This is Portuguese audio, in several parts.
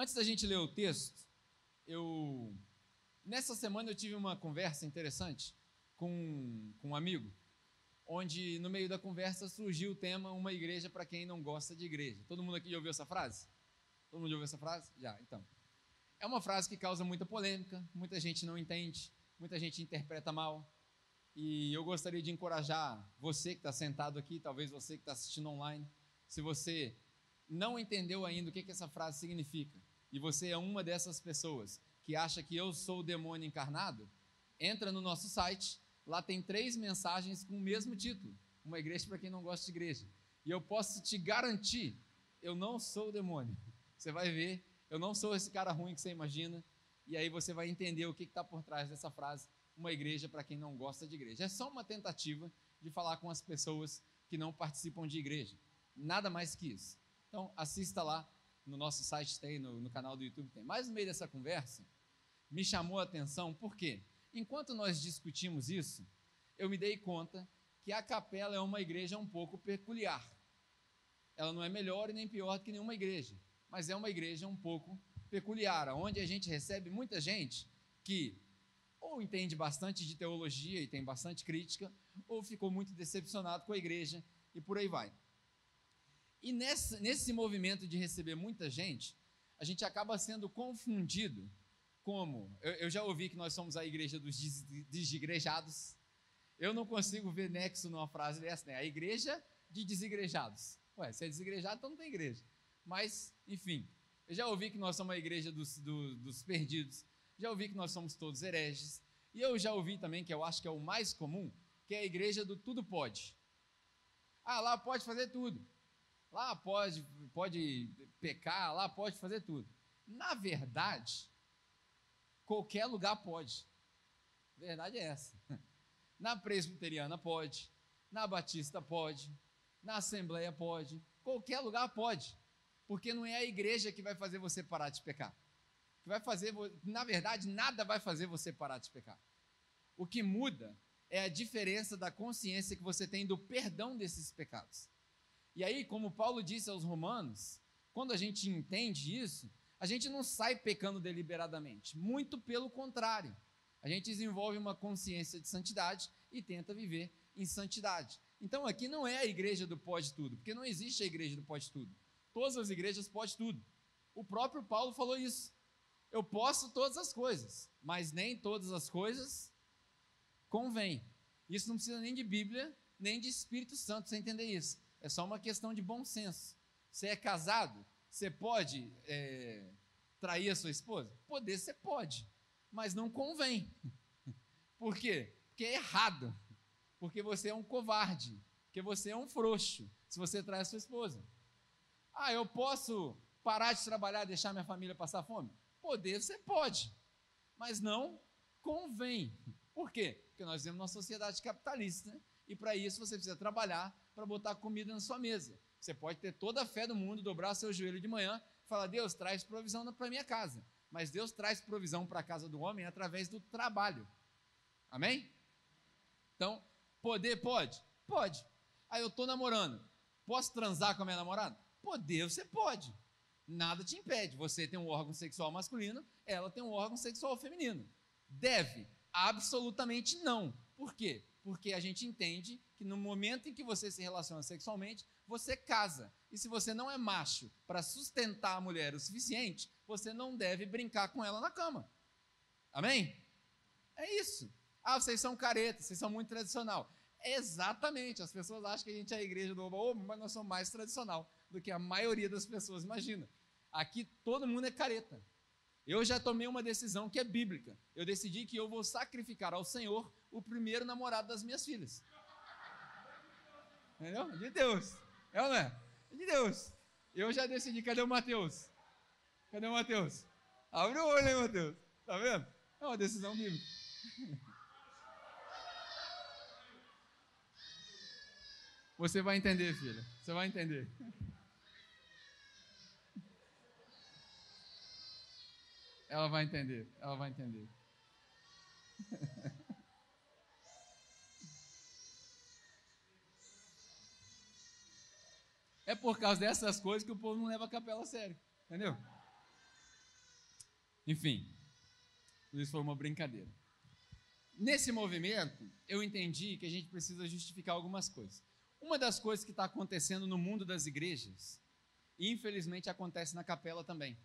Antes da gente ler o texto, eu nessa semana eu tive uma conversa interessante com, com um amigo, onde no meio da conversa surgiu o tema uma igreja para quem não gosta de igreja. Todo mundo aqui já ouviu essa frase? Todo mundo já ouviu essa frase? Já, então. É uma frase que causa muita polêmica, muita gente não entende, muita gente interpreta mal. E eu gostaria de encorajar você que está sentado aqui, talvez você que está assistindo online, se você não entendeu ainda o que, que essa frase significa, e você é uma dessas pessoas que acha que eu sou o demônio encarnado, entra no nosso site, lá tem três mensagens com o mesmo título: Uma igreja para quem não gosta de igreja. E eu posso te garantir, eu não sou o demônio. Você vai ver, eu não sou esse cara ruim que você imagina, e aí você vai entender o que está por trás dessa frase uma igreja para quem não gosta de igreja. É só uma tentativa de falar com as pessoas que não participam de igreja. Nada mais que isso. Então, assista lá, no nosso site tem, no, no canal do YouTube tem. Mas no meio dessa conversa, me chamou a atenção, por quê? Enquanto nós discutimos isso, eu me dei conta que a capela é uma igreja um pouco peculiar. Ela não é melhor e nem pior do que nenhuma igreja, mas é uma igreja um pouco peculiar, onde a gente recebe muita gente que ou entende bastante de teologia e tem bastante crítica, ou ficou muito decepcionado com a igreja e por aí vai. E nesse, nesse movimento de receber muita gente, a gente acaba sendo confundido como. Eu, eu já ouvi que nós somos a igreja dos desigrejados. Eu não consigo ver nexo numa frase dessa, né? A igreja de desigrejados. Ué, se é desigrejado, então não tem igreja. Mas, enfim, eu já ouvi que nós somos a igreja dos, do, dos perdidos já ouvi que nós somos todos hereges, e eu já ouvi também, que eu acho que é o mais comum, que é a igreja do tudo pode. Ah, lá pode fazer tudo. Lá pode, pode pecar, lá pode fazer tudo. Na verdade, qualquer lugar pode. A verdade é essa. Na presbiteriana pode, na batista pode, na assembleia pode, qualquer lugar pode. Porque não é a igreja que vai fazer você parar de pecar que vai fazer, na verdade, nada vai fazer você parar de pecar. O que muda é a diferença da consciência que você tem do perdão desses pecados. E aí, como Paulo disse aos Romanos, quando a gente entende isso, a gente não sai pecando deliberadamente, muito pelo contrário. A gente desenvolve uma consciência de santidade e tenta viver em santidade. Então aqui não é a igreja do pode tudo, porque não existe a igreja do pode tudo. Todas as igrejas pode tudo. O próprio Paulo falou isso. Eu posso todas as coisas, mas nem todas as coisas convém. Isso não precisa nem de Bíblia, nem de Espírito Santo para entender isso. É só uma questão de bom senso. Você é casado, você pode é, trair a sua esposa? Poder você pode, mas não convém. Por quê? Porque é errado. Porque você é um covarde. Porque você é um frouxo se você trai a sua esposa. Ah, eu posso parar de trabalhar deixar minha família passar fome? Poder você pode, mas não convém. Por quê? Porque nós vivemos uma sociedade capitalista né? e para isso você precisa trabalhar para botar comida na sua mesa. Você pode ter toda a fé do mundo, dobrar seu joelho de manhã falar: Deus, traz provisão para minha casa. Mas Deus traz provisão para a casa do homem através do trabalho. Amém? Então, poder pode? Pode. Aí eu estou namorando. Posso transar com a minha namorada? Poder você pode nada te impede. Você tem um órgão sexual masculino, ela tem um órgão sexual feminino. Deve? Absolutamente não. Por quê? Porque a gente entende que no momento em que você se relaciona sexualmente, você casa. E se você não é macho para sustentar a mulher o suficiente, você não deve brincar com ela na cama. Amém? É isso. Ah, vocês são caretas, vocês são muito tradicional. Exatamente, as pessoas acham que a gente é a igreja do oba mas nós somos mais tradicional do que a maioria das pessoas imagina. Aqui todo mundo é careta. Eu já tomei uma decisão que é bíblica. Eu decidi que eu vou sacrificar ao Senhor o primeiro namorado das minhas filhas. Entendeu? De Deus. É ou não é? De Deus. Eu já decidi. Cadê o Mateus? Cadê o Mateus? Abre o olho aí, Mateus. Tá vendo? É uma decisão bíblica. Você vai entender, filha. Você vai entender. Ela vai entender, ela vai entender. É por causa dessas coisas que o povo não leva a capela a sério, entendeu? Enfim, isso foi uma brincadeira. Nesse movimento, eu entendi que a gente precisa justificar algumas coisas. Uma das coisas que está acontecendo no mundo das igrejas, infelizmente acontece na capela também,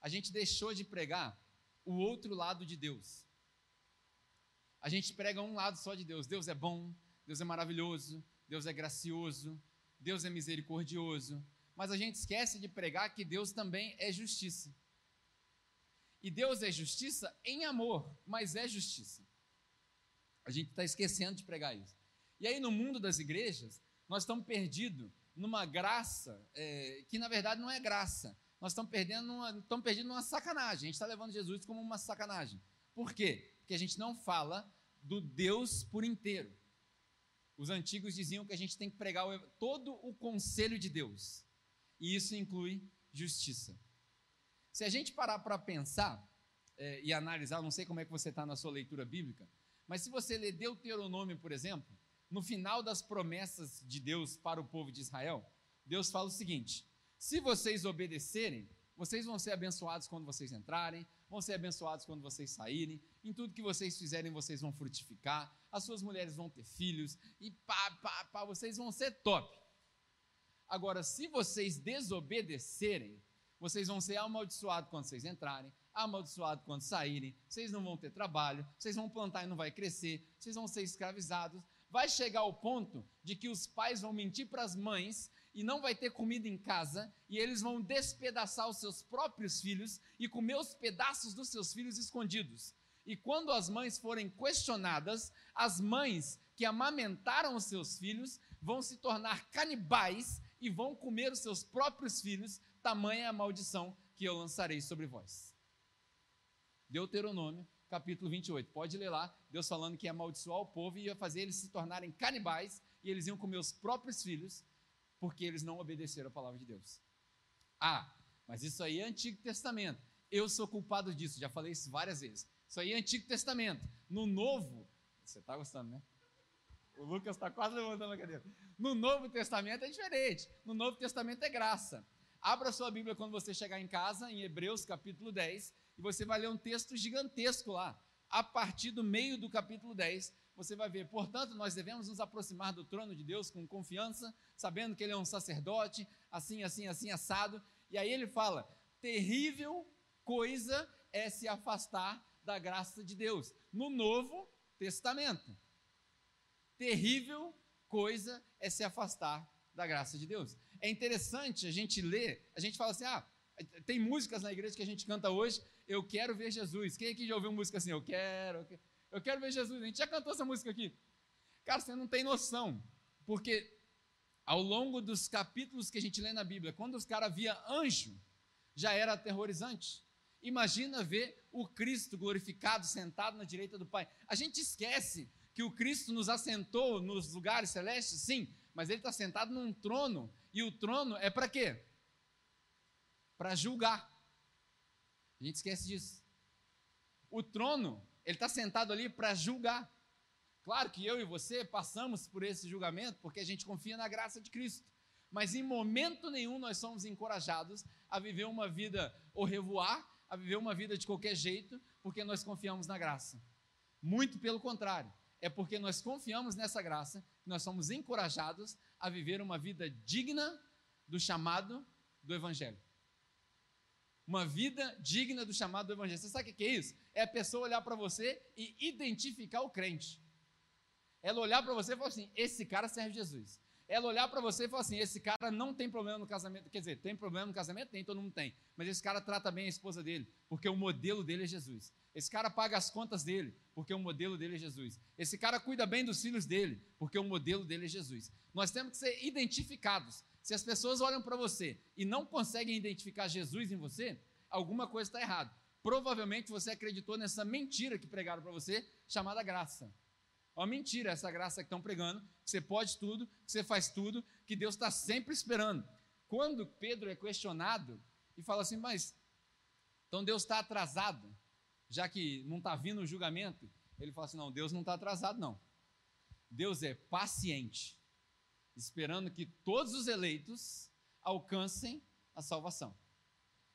a gente deixou de pregar o outro lado de Deus. A gente prega um lado só de Deus. Deus é bom, Deus é maravilhoso, Deus é gracioso, Deus é misericordioso. Mas a gente esquece de pregar que Deus também é justiça. E Deus é justiça em amor, mas é justiça. A gente está esquecendo de pregar isso. E aí, no mundo das igrejas, nós estamos perdidos numa graça é, que, na verdade, não é graça. Nós estamos perdendo numa, estamos perdendo numa sacanagem. A gente está levando Jesus como uma sacanagem. Por quê? Porque a gente não fala do Deus por inteiro. Os antigos diziam que a gente tem que pregar todo o conselho de Deus. E isso inclui justiça. Se a gente parar para pensar é, e analisar, não sei como é que você está na sua leitura bíblica, mas se você ler Deuteronômio, por exemplo, no final das promessas de Deus para o povo de Israel, Deus fala o seguinte: se vocês obedecerem, vocês vão ser abençoados quando vocês entrarem, vão ser abençoados quando vocês saírem, em tudo que vocês fizerem, vocês vão frutificar, as suas mulheres vão ter filhos, e pá, pá, pá, vocês vão ser top. Agora, se vocês desobedecerem, vocês vão ser amaldiçoados quando vocês entrarem, amaldiçoados quando saírem, vocês não vão ter trabalho, vocês vão plantar e não vai crescer, vocês vão ser escravizados. Vai chegar ao ponto de que os pais vão mentir para as mães e não vai ter comida em casa, e eles vão despedaçar os seus próprios filhos e comer os pedaços dos seus filhos escondidos. E quando as mães forem questionadas, as mães que amamentaram os seus filhos vão se tornar canibais e vão comer os seus próprios filhos tamanha é a maldição que eu lançarei sobre vós. Deuteronômio, capítulo 28. Pode ler lá, Deus falando que ia amaldiçoar o povo e ia fazer eles se tornarem canibais e eles iam comer os próprios filhos, porque eles não obedeceram a palavra de Deus. Ah, mas isso aí é Antigo Testamento. Eu sou culpado disso, já falei isso várias vezes. Isso aí é Antigo Testamento. No Novo, você está gostando, né? O Lucas está quase levantando a cadeira. No Novo Testamento é diferente. No Novo Testamento é graça. Abra sua Bíblia quando você chegar em casa, em Hebreus capítulo 10, e você vai ler um texto gigantesco lá. A partir do meio do capítulo 10, você vai ver, portanto, nós devemos nos aproximar do trono de Deus com confiança, sabendo que Ele é um sacerdote, assim, assim, assim, assado. E aí ele fala: terrível coisa é se afastar da graça de Deus. No Novo Testamento. Terrível coisa é se afastar da graça de Deus. É interessante a gente ler, a gente fala assim: ah, tem músicas na igreja que a gente canta hoje, eu quero ver Jesus. Quem aqui já ouviu música assim? Eu quero, eu quero ver Jesus. A gente já cantou essa música aqui. Cara, você não tem noção, porque ao longo dos capítulos que a gente lê na Bíblia, quando os caras via anjo, já era aterrorizante. Imagina ver o Cristo glorificado sentado na direita do Pai. A gente esquece que o Cristo nos assentou nos lugares celestes, sim, mas ele está sentado num trono. E o trono é para quê? Para julgar. A gente esquece disso. O trono, ele está sentado ali para julgar. Claro que eu e você passamos por esse julgamento porque a gente confia na graça de Cristo. Mas em momento nenhum nós somos encorajados a viver uma vida ou revoar, a viver uma vida de qualquer jeito, porque nós confiamos na graça. Muito pelo contrário é porque nós confiamos nessa graça, nós somos encorajados a viver uma vida digna do chamado do Evangelho. Uma vida digna do chamado do Evangelho. Você sabe o que é isso? É a pessoa olhar para você e identificar o crente. Ela olhar para você e falar assim: esse cara serve Jesus. Ela olhar para você e falar assim: esse cara não tem problema no casamento. Quer dizer, tem problema no casamento? Tem, todo mundo tem. Mas esse cara trata bem a esposa dele, porque o modelo dele é Jesus. Esse cara paga as contas dele, porque o modelo dele é Jesus. Esse cara cuida bem dos filhos dele, porque o modelo dele é Jesus. Nós temos que ser identificados. Se as pessoas olham para você e não conseguem identificar Jesus em você, alguma coisa está errada. Provavelmente você acreditou nessa mentira que pregaram para você, chamada graça. É uma mentira essa graça que estão pregando, que você pode tudo, que você faz tudo, que Deus está sempre esperando. Quando Pedro é questionado e fala assim, mas então Deus está atrasado já que não está vindo o julgamento, ele fala assim: não, Deus não está atrasado, não. Deus é paciente, esperando que todos os eleitos alcancem a salvação.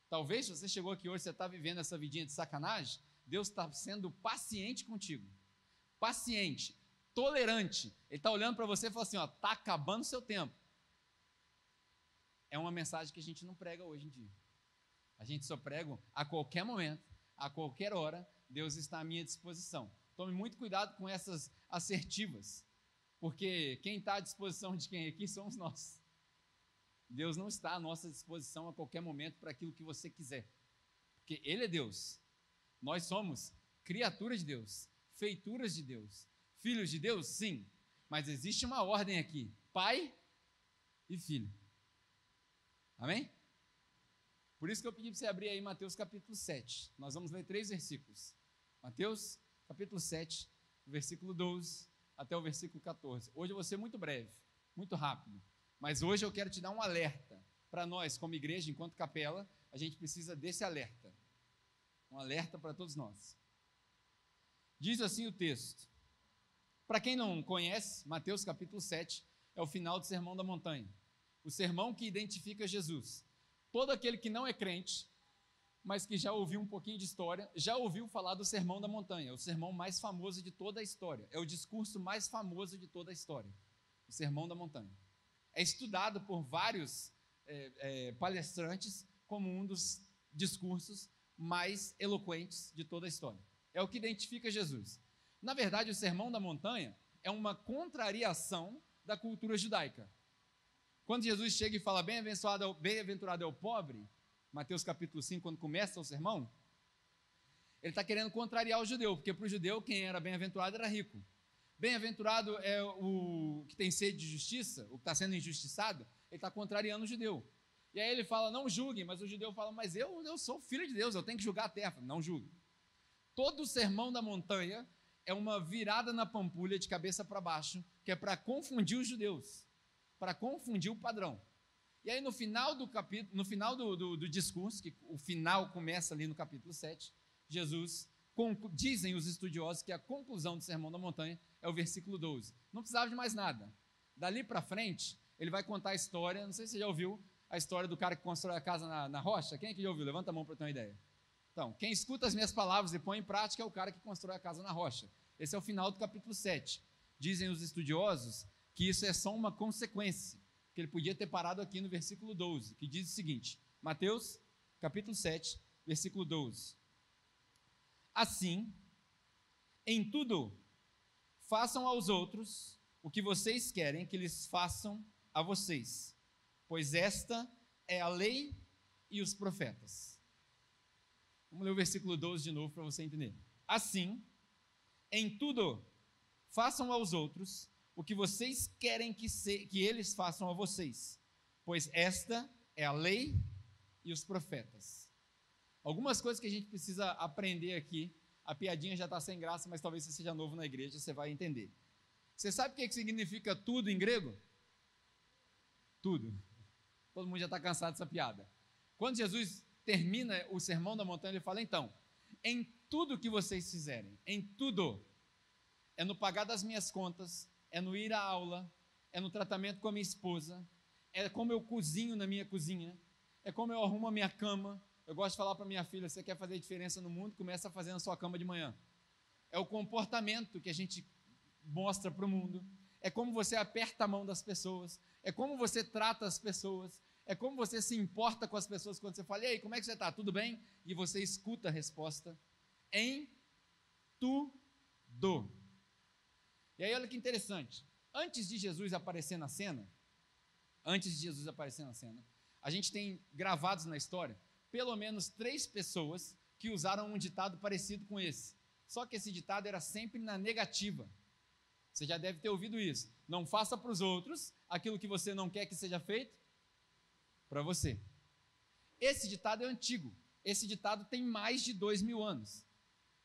Talvez você chegou aqui hoje, você está vivendo essa vidinha de sacanagem, Deus está sendo paciente contigo. Paciente, tolerante. Ele está olhando para você e fala assim: ó, está acabando o seu tempo. É uma mensagem que a gente não prega hoje em dia. A gente só prega a qualquer momento, a qualquer hora, Deus está à minha disposição. Tome muito cuidado com essas assertivas, porque quem está à disposição de quem aqui somos nós. Deus não está à nossa disposição a qualquer momento para aquilo que você quiser, porque Ele é Deus. Nós somos criaturas de Deus, feituras de Deus, filhos de Deus, sim, mas existe uma ordem aqui: pai e filho. Amém? Por isso que eu pedi para você abrir aí Mateus capítulo 7. Nós vamos ler três versículos. Mateus capítulo 7, versículo 12 até o versículo 14. Hoje eu vou ser muito breve, muito rápido. Mas hoje eu quero te dar um alerta. Para nós, como igreja, enquanto capela, a gente precisa desse alerta. Um alerta para todos nós. Diz assim o texto. Para quem não conhece, Mateus capítulo 7 é o final do Sermão da Montanha. O sermão que identifica Jesus. Todo aquele que não é crente, mas que já ouviu um pouquinho de história, já ouviu falar do Sermão da Montanha, o sermão mais famoso de toda a história. É o discurso mais famoso de toda a história. O Sermão da Montanha é estudado por vários é, é, palestrantes como um dos discursos mais eloquentes de toda a história. É o que identifica Jesus. Na verdade, o Sermão da Montanha é uma contrariação da cultura judaica. Quando Jesus chega e fala bem-aventurado bem é o pobre, Mateus capítulo 5, quando começa o sermão, ele está querendo contrariar o judeu, porque para o judeu quem era bem-aventurado era rico. Bem-aventurado é o que tem sede de justiça, o que está sendo injustiçado, ele está contrariando o judeu. E aí ele fala, não julguem, mas o judeu fala, mas eu, eu sou filho de Deus, eu tenho que julgar a terra. Não julgue. Todo o sermão da montanha é uma virada na pampulha de cabeça para baixo, que é para confundir os judeus, para confundir o padrão. E aí no final do capítulo, no final do, do, do discurso, que o final começa ali no capítulo 7, Jesus, dizem os estudiosos que a conclusão do Sermão da Montanha é o versículo 12. Não precisava de mais nada. Dali para frente, ele vai contar a história. Não sei se você já ouviu a história do cara que constrói a casa na, na rocha. Quem é que já ouviu? Levanta a mão para ter uma ideia. Então, quem escuta as minhas palavras e põe em prática é o cara que constrói a casa na rocha. Esse é o final do capítulo 7. Dizem os estudiosos que isso é só uma consequência, que ele podia ter parado aqui no versículo 12, que diz o seguinte: Mateus, capítulo 7, versículo 12. Assim, em tudo Façam aos outros o que vocês querem que eles façam a vocês, pois esta é a lei e os profetas. Vamos ler o versículo 12 de novo para você entender. Assim, em tudo, façam aos outros o que vocês querem que, se, que eles façam a vocês, pois esta é a lei e os profetas. Algumas coisas que a gente precisa aprender aqui a piadinha já está sem graça, mas talvez você seja novo na igreja, você vai entender. Você sabe o que significa tudo em grego? Tudo. Todo mundo já está cansado dessa piada. Quando Jesus termina o sermão da montanha, ele fala: então, em tudo que vocês fizerem, em tudo, é no pagar das minhas contas, é no ir à aula, é no tratamento com a minha esposa, é como eu cozinho na minha cozinha, é como eu arrumo a minha cama, eu gosto de falar para minha filha: você quer fazer diferença no mundo? Começa a sua cama de manhã. É o comportamento que a gente mostra para o mundo. É como você aperta a mão das pessoas. É como você trata as pessoas. É como você se importa com as pessoas quando você fala: Ei, como é que você está? Tudo bem? E você escuta a resposta em tudo. E aí, olha que interessante. Antes de Jesus aparecer na cena, antes de Jesus aparecer na cena, a gente tem gravados na história pelo menos três pessoas que usaram um ditado parecido com esse. Só que esse ditado era sempre na negativa. Você já deve ter ouvido isso. Não faça para os outros aquilo que você não quer que seja feito para você. Esse ditado é antigo. Esse ditado tem mais de dois mil anos.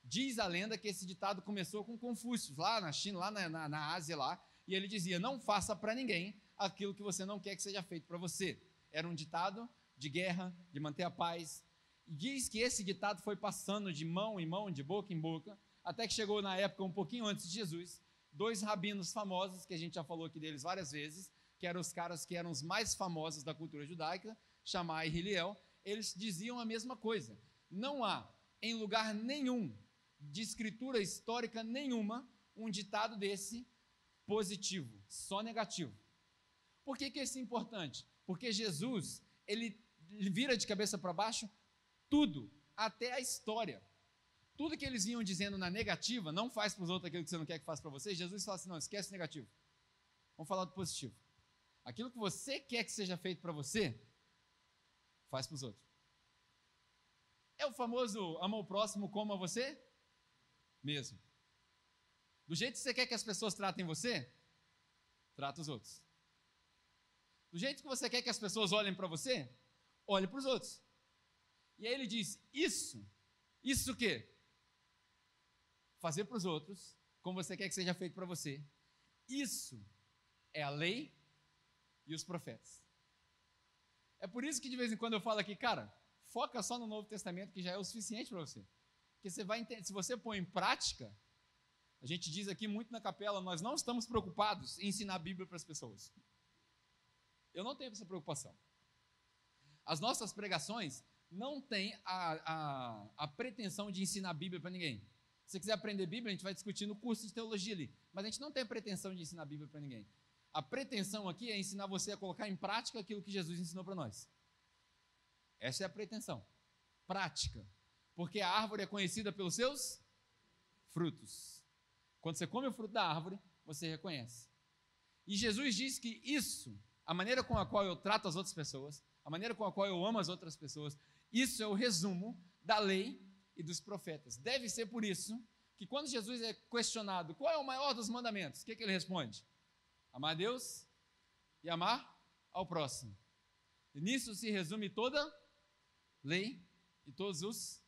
Diz a lenda que esse ditado começou com Confúcio, lá na China, lá na, na, na Ásia, lá, e ele dizia: Não faça para ninguém aquilo que você não quer que seja feito para você. Era um ditado de guerra, de manter a paz. E diz que esse ditado foi passando de mão em mão, de boca em boca, até que chegou na época um pouquinho antes de Jesus, dois rabinos famosos, que a gente já falou aqui deles várias vezes, que eram os caras que eram os mais famosos da cultura judaica, Shammai e Hiliel, eles diziam a mesma coisa. Não há em lugar nenhum de escritura histórica nenhuma um ditado desse positivo, só negativo. Por que, que isso é importante? Porque Jesus, ele, vira de cabeça para baixo tudo, até a história. Tudo que eles iam dizendo na negativa, não faz para os outros aquilo que você não quer que faça para você, Jesus fala assim: não, esquece o negativo. Vamos falar do positivo. Aquilo que você quer que seja feito para você, faz para os outros. É o famoso ama o próximo como a você mesmo. Do jeito que você quer que as pessoas tratem você, trata os outros. Do jeito que você quer que as pessoas olhem para você, olhe para os outros. E aí ele diz: Isso, isso o quê? Fazer para os outros como você quer que seja feito para você. Isso é a lei e os profetas. É por isso que de vez em quando eu falo aqui, cara, foca só no Novo Testamento que já é o suficiente para você. Porque você vai entender, se você põe em prática, a gente diz aqui muito na capela, nós não estamos preocupados em ensinar a Bíblia para as pessoas. Eu não tenho essa preocupação. As nossas pregações não têm a, a, a pretensão de ensinar a Bíblia para ninguém. Se você quiser aprender Bíblia, a gente vai discutir no curso de teologia ali. Mas a gente não tem a pretensão de ensinar a Bíblia para ninguém. A pretensão aqui é ensinar você a colocar em prática aquilo que Jesus ensinou para nós. Essa é a pretensão. Prática. Porque a árvore é conhecida pelos seus frutos. Quando você come o fruto da árvore, você reconhece. E Jesus diz que isso, a maneira com a qual eu trato as outras pessoas, a maneira com a qual eu amo as outras pessoas, isso é o resumo da lei e dos profetas. Deve ser por isso que quando Jesus é questionado qual é o maior dos mandamentos, o que, que ele responde? Amar a Deus e amar ao próximo. E nisso se resume toda lei e todos os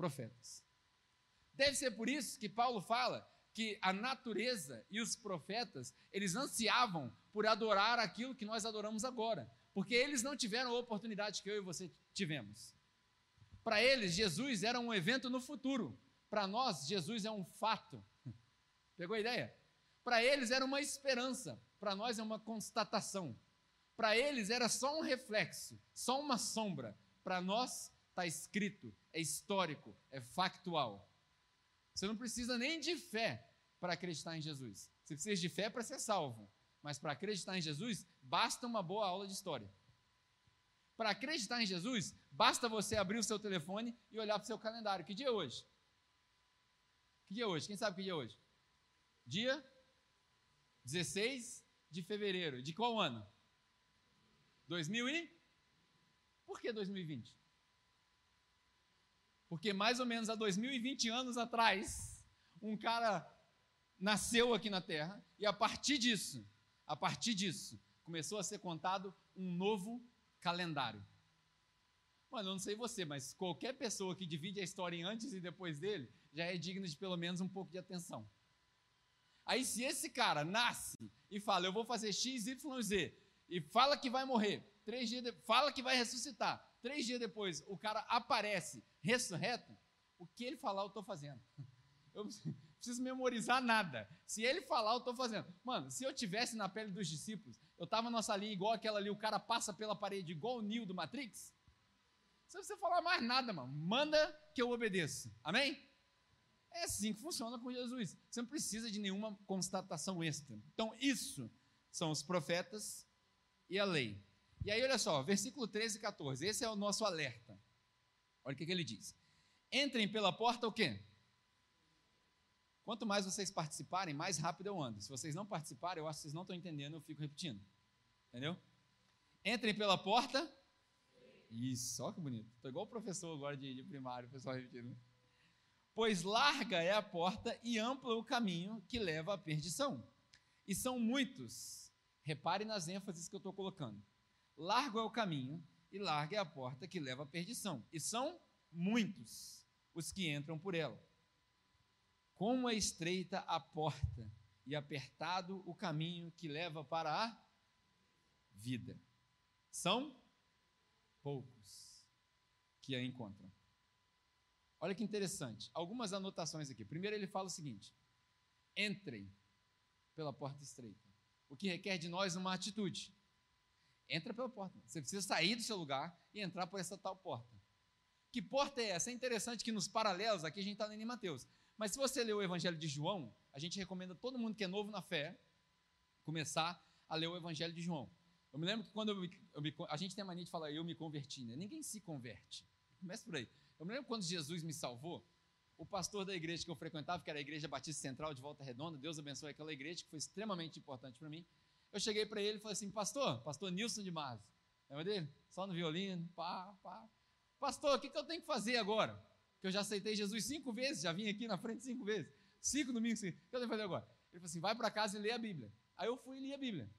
profetas. Deve ser por isso que Paulo fala que a natureza e os profetas, eles ansiavam por adorar aquilo que nós adoramos agora, porque eles não tiveram a oportunidade que eu e você tivemos. Para eles, Jesus era um evento no futuro. Para nós, Jesus é um fato. Pegou a ideia? Para eles era uma esperança, para nós é uma constatação. Para eles era só um reflexo, só uma sombra. Para nós está escrito, é histórico, é factual. Você não precisa nem de fé para acreditar em Jesus. Você precisa de fé para ser salvo. Mas para acreditar em Jesus, basta uma boa aula de história. Para acreditar em Jesus, basta você abrir o seu telefone e olhar para o seu calendário. Que dia é hoje? Que dia é hoje? Quem sabe que dia é hoje? Dia 16 de fevereiro. De qual ano? 2000 e? Por que 2020? Porque mais ou menos há 2020 anos atrás, um cara nasceu aqui na Terra e a partir disso, a partir disso, começou a ser contado um novo calendário. Mano, eu não sei você, mas qualquer pessoa que divide a história em antes e depois dele já é digna de pelo menos um pouco de atenção. Aí, se esse cara nasce e fala, eu vou fazer X, Y, Z, e fala que vai morrer, três dias de... fala que vai ressuscitar, três dias depois o cara aparece ressurreto, o que ele falar eu estou fazendo. Eu preciso memorizar nada. Se ele falar, eu estou fazendo. Mano, se eu tivesse na pele dos discípulos, eu estava nessa linha igual aquela ali, o cara passa pela parede igual o Neo do Matrix. Você não precisa falar mais nada, mano. Manda que eu obedeça. Amém? É assim que funciona com Jesus. Você não precisa de nenhuma constatação extra. Então, isso são os profetas e a lei. E aí, olha só, versículo 13 e 14. Esse é o nosso alerta. Olha o que, que ele diz. Entrem pela porta o quê? Quanto mais vocês participarem, mais rápido eu ando. Se vocês não participarem, eu acho que vocês não estão entendendo, eu fico repetindo. Entendeu? Entrem pela porta. Isso, olha que bonito. Estou igual o professor agora de, de primário, o pessoal repetindo. Pois larga é a porta e amplo o caminho que leva à perdição. E são muitos. Repare nas ênfases que eu estou colocando. Largo é o caminho e larga é a porta que leva à perdição. E são muitos os que entram por ela. Como é estreita a porta e apertado o caminho que leva para a vida. São poucos que a encontram. Olha que interessante. Algumas anotações aqui. Primeiro, ele fala o seguinte: entrem pela porta estreita. O que requer de nós uma atitude. Entra pela porta. Você precisa sair do seu lugar e entrar por essa tal porta. Que porta é essa? É interessante que nos paralelos, aqui a gente está em Mateus. Mas se você ler o Evangelho de João, a gente recomenda todo mundo que é novo na fé começar a ler o Evangelho de João. Eu me lembro que quando eu me, eu me, a gente tem a mania de falar eu me converti, né? Ninguém se converte. Começa por aí. Eu me lembro quando Jesus me salvou, o pastor da igreja que eu frequentava, que era a Igreja Batista Central de Volta Redonda, Deus abençoe aquela igreja, que foi extremamente importante para mim. Eu cheguei para ele e falei assim: Pastor, Pastor Nilson de Marzo, lembra dele? Só no violino, pá, pá. Pastor, o que, que eu tenho que fazer agora? Que eu já aceitei Jesus cinco vezes, já vim aqui na frente cinco vezes. Cinco domingos, cinco. o que eu tenho que fazer agora? Ele falou assim: vai para casa e lê a Bíblia. Aí eu fui e li a Bíblia.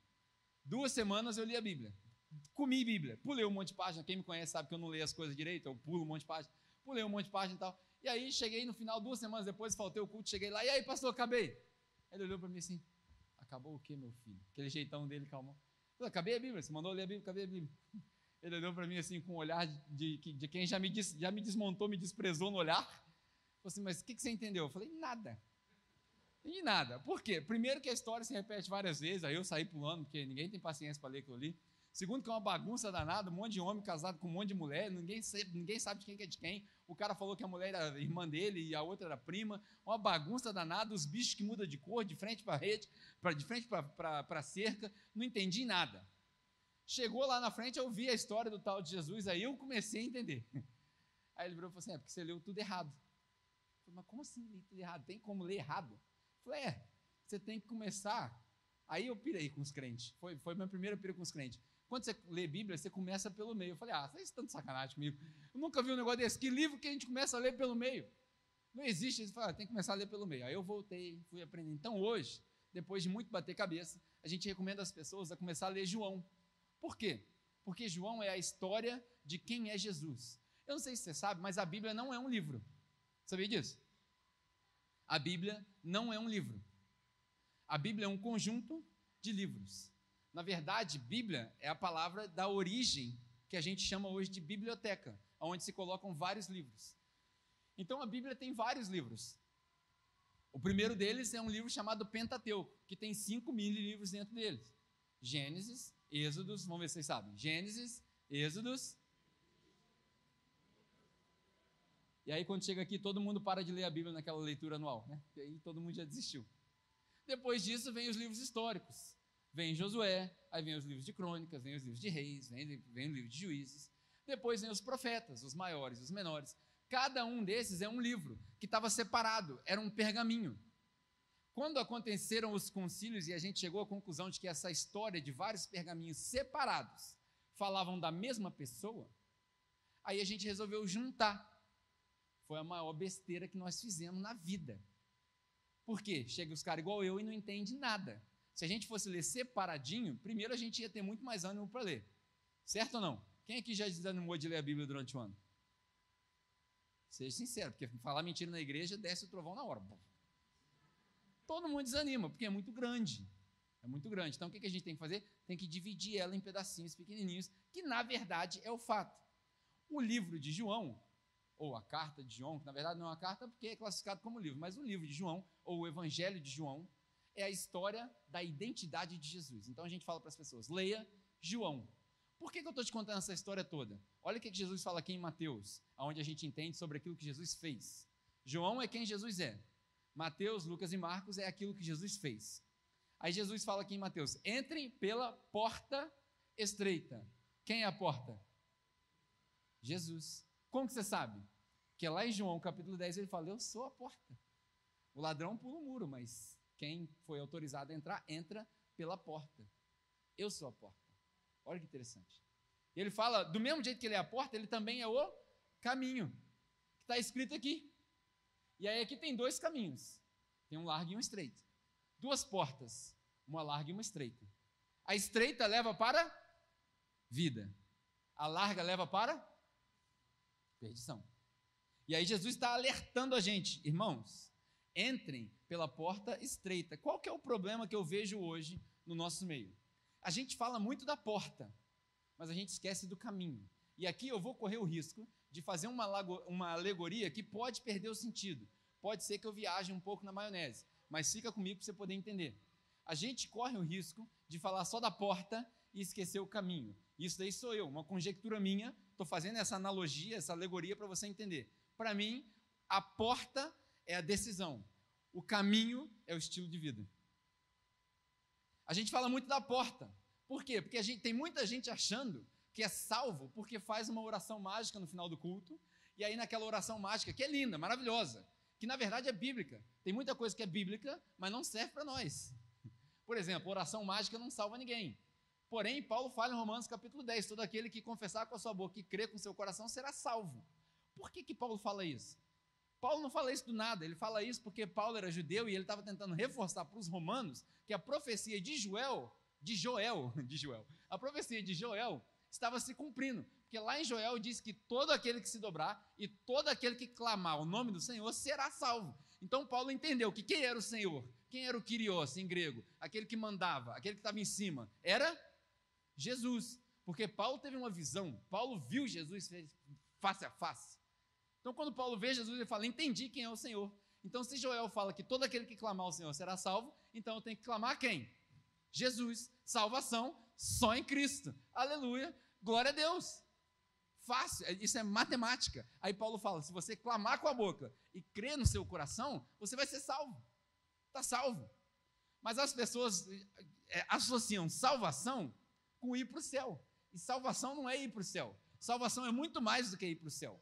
Duas semanas eu li a Bíblia. Comi Bíblia. Pulei um monte de página. Quem me conhece sabe que eu não leio as coisas direito, eu pulo um monte de página. Pulei um monte de página e tal. E aí cheguei no final, duas semanas depois, faltei o culto, cheguei lá. E aí, pastor, acabei. Ele olhou para mim assim: Acabou o quê, meu filho? Aquele jeitão dele, calmou. Eu acabei a Bíblia, você mandou ler a Bíblia, acabei a Bíblia. Ele olhou para mim assim com um olhar de, de, de quem já me, des, já me desmontou, me desprezou no olhar. Falei assim, mas o que, que você entendeu? Eu falei, nada. E nada. Por quê? Primeiro que a história se repete várias vezes, aí eu saí pulando, porque ninguém tem paciência para ler aquilo ali. Segundo, que é uma bagunça danada, um monte de homem casado com um monte de mulher, ninguém sabe, ninguém sabe de quem é de quem. O cara falou que a mulher era irmã dele e a outra era prima. Uma bagunça danada, os bichos que mudam de cor, de frente para a rede, pra, de frente para a cerca. Não entendi nada. Chegou lá na frente, eu vi a história do tal de Jesus, aí eu comecei a entender. Aí ele virou e falou assim: é porque você leu tudo errado. Eu falei, mas como assim ler tudo errado? Tem como ler errado? Eu falei, é, você tem que começar. Aí eu pirei com os crentes. Foi, foi minha primeira pira com os crentes. Quando você lê Bíblia, você começa pelo meio. Eu falei, ah, vocês estão de sacanagem comigo. Eu nunca vi um negócio desse. Que livro que a gente começa a ler pelo meio? Não existe. Você fala, tem que começar a ler pelo meio. Aí eu voltei, fui aprendendo. Então hoje, depois de muito bater cabeça, a gente recomenda às pessoas a começar a ler João. Por quê? Porque João é a história de quem é Jesus. Eu não sei se você sabe, mas a Bíblia não é um livro. Sabia disso? A Bíblia não é um livro. A Bíblia é um conjunto de livros. Na verdade, Bíblia é a palavra da origem que a gente chama hoje de biblioteca, onde se colocam vários livros. Então a Bíblia tem vários livros. O primeiro deles é um livro chamado Pentateuco, que tem 5 mil livros dentro deles. Gênesis, Êxodos, vamos ver se vocês sabem. Gênesis, Êxodos. E aí, quando chega aqui, todo mundo para de ler a Bíblia naquela leitura anual, né? E aí todo mundo já desistiu. Depois disso, vem os livros históricos. Vem Josué, aí vem os livros de crônicas, vem os livros de reis, vem, vem o livro de juízes. Depois vem os profetas, os maiores, os menores. Cada um desses é um livro que estava separado, era um pergaminho. Quando aconteceram os concílios e a gente chegou à conclusão de que essa história de vários pergaminhos separados falavam da mesma pessoa, aí a gente resolveu juntar. Foi a maior besteira que nós fizemos na vida. Por quê? Chega os caras igual eu e não entende nada. Se a gente fosse ler separadinho, primeiro a gente ia ter muito mais ânimo para ler. Certo ou não? Quem aqui já desanimou de ler a Bíblia durante o ano? Seja sincero, porque falar mentira na igreja desce o trovão na hora. Todo mundo desanima, porque é muito grande. É muito grande. Então o que a gente tem que fazer? Tem que dividir ela em pedacinhos pequenininhos, que na verdade é o fato. O livro de João, ou a carta de João, que na verdade não é uma carta porque é classificado como livro, mas o livro de João, ou o Evangelho de João, é a história da identidade de Jesus. Então a gente fala para as pessoas: leia João. Por que, que eu estou te contando essa história toda? Olha o que, Jesus fala aqui em Mateus, onde a gente entende sobre aquilo que Jesus fez. João é quem Jesus é. Mateus, Lucas e Marcos é aquilo que Jesus fez. Aí Jesus fala aqui em Mateus: entrem pela porta estreita. Quem é a porta? Jesus. Como que você sabe? Que lá em João capítulo 10 ele fala: Eu sou a porta. O ladrão pula o muro, mas quem foi autorizado a entrar, entra pela porta. Eu sou a porta. Olha que interessante. Ele fala, do mesmo jeito que ele é a porta, ele também é o caminho. Que está escrito aqui. E aí aqui tem dois caminhos. Tem um largo e um estreito. Duas portas. Uma larga e uma estreita. A estreita leva para vida. A larga leva para perdição. E aí Jesus está alertando a gente, irmãos, entrem pela porta estreita. Qual que é o problema que eu vejo hoje no nosso meio? A gente fala muito da porta, mas a gente esquece do caminho. E aqui eu vou correr o risco de fazer uma, uma alegoria que pode perder o sentido. Pode ser que eu viaje um pouco na maionese, mas fica comigo para você poder entender. A gente corre o risco de falar só da porta e esqueceu o caminho. Isso daí sou eu, uma conjectura minha. Estou fazendo essa analogia, essa alegoria para você entender. Para mim, a porta é a decisão, o caminho é o estilo de vida. A gente fala muito da porta. Por quê? Porque a gente, tem muita gente achando que é salvo porque faz uma oração mágica no final do culto, e aí naquela oração mágica, que é linda, maravilhosa, que na verdade é bíblica. Tem muita coisa que é bíblica, mas não serve para nós. Por exemplo, oração mágica não salva ninguém. Porém, Paulo fala em Romanos capítulo 10: todo aquele que confessar com a sua boca e crer com o seu coração será salvo. Por que, que Paulo fala isso? Paulo não fala isso do nada, ele fala isso porque Paulo era judeu e ele estava tentando reforçar para os romanos que a profecia de Joel, de Joel, de Joel, a profecia de Joel estava se cumprindo. Porque lá em Joel diz que todo aquele que se dobrar e todo aquele que clamar o nome do Senhor será salvo. Então Paulo entendeu que quem era o Senhor, quem era o Kyrios em grego, aquele que mandava, aquele que estava em cima, era Jesus. Porque Paulo teve uma visão, Paulo viu Jesus face a face. Então, quando Paulo vê Jesus, ele fala: Entendi quem é o Senhor. Então, se Joel fala que todo aquele que clamar ao Senhor será salvo, então eu tenho que clamar quem? Jesus. Salvação só em Cristo. Aleluia. Glória a Deus. Fácil, é, isso é matemática. Aí Paulo fala: se você clamar com a boca e crer no seu coração, você vai ser salvo. Está salvo. Mas as pessoas é, associam salvação com ir para o céu. E salvação não é ir para o céu. Salvação é muito mais do que ir para o céu.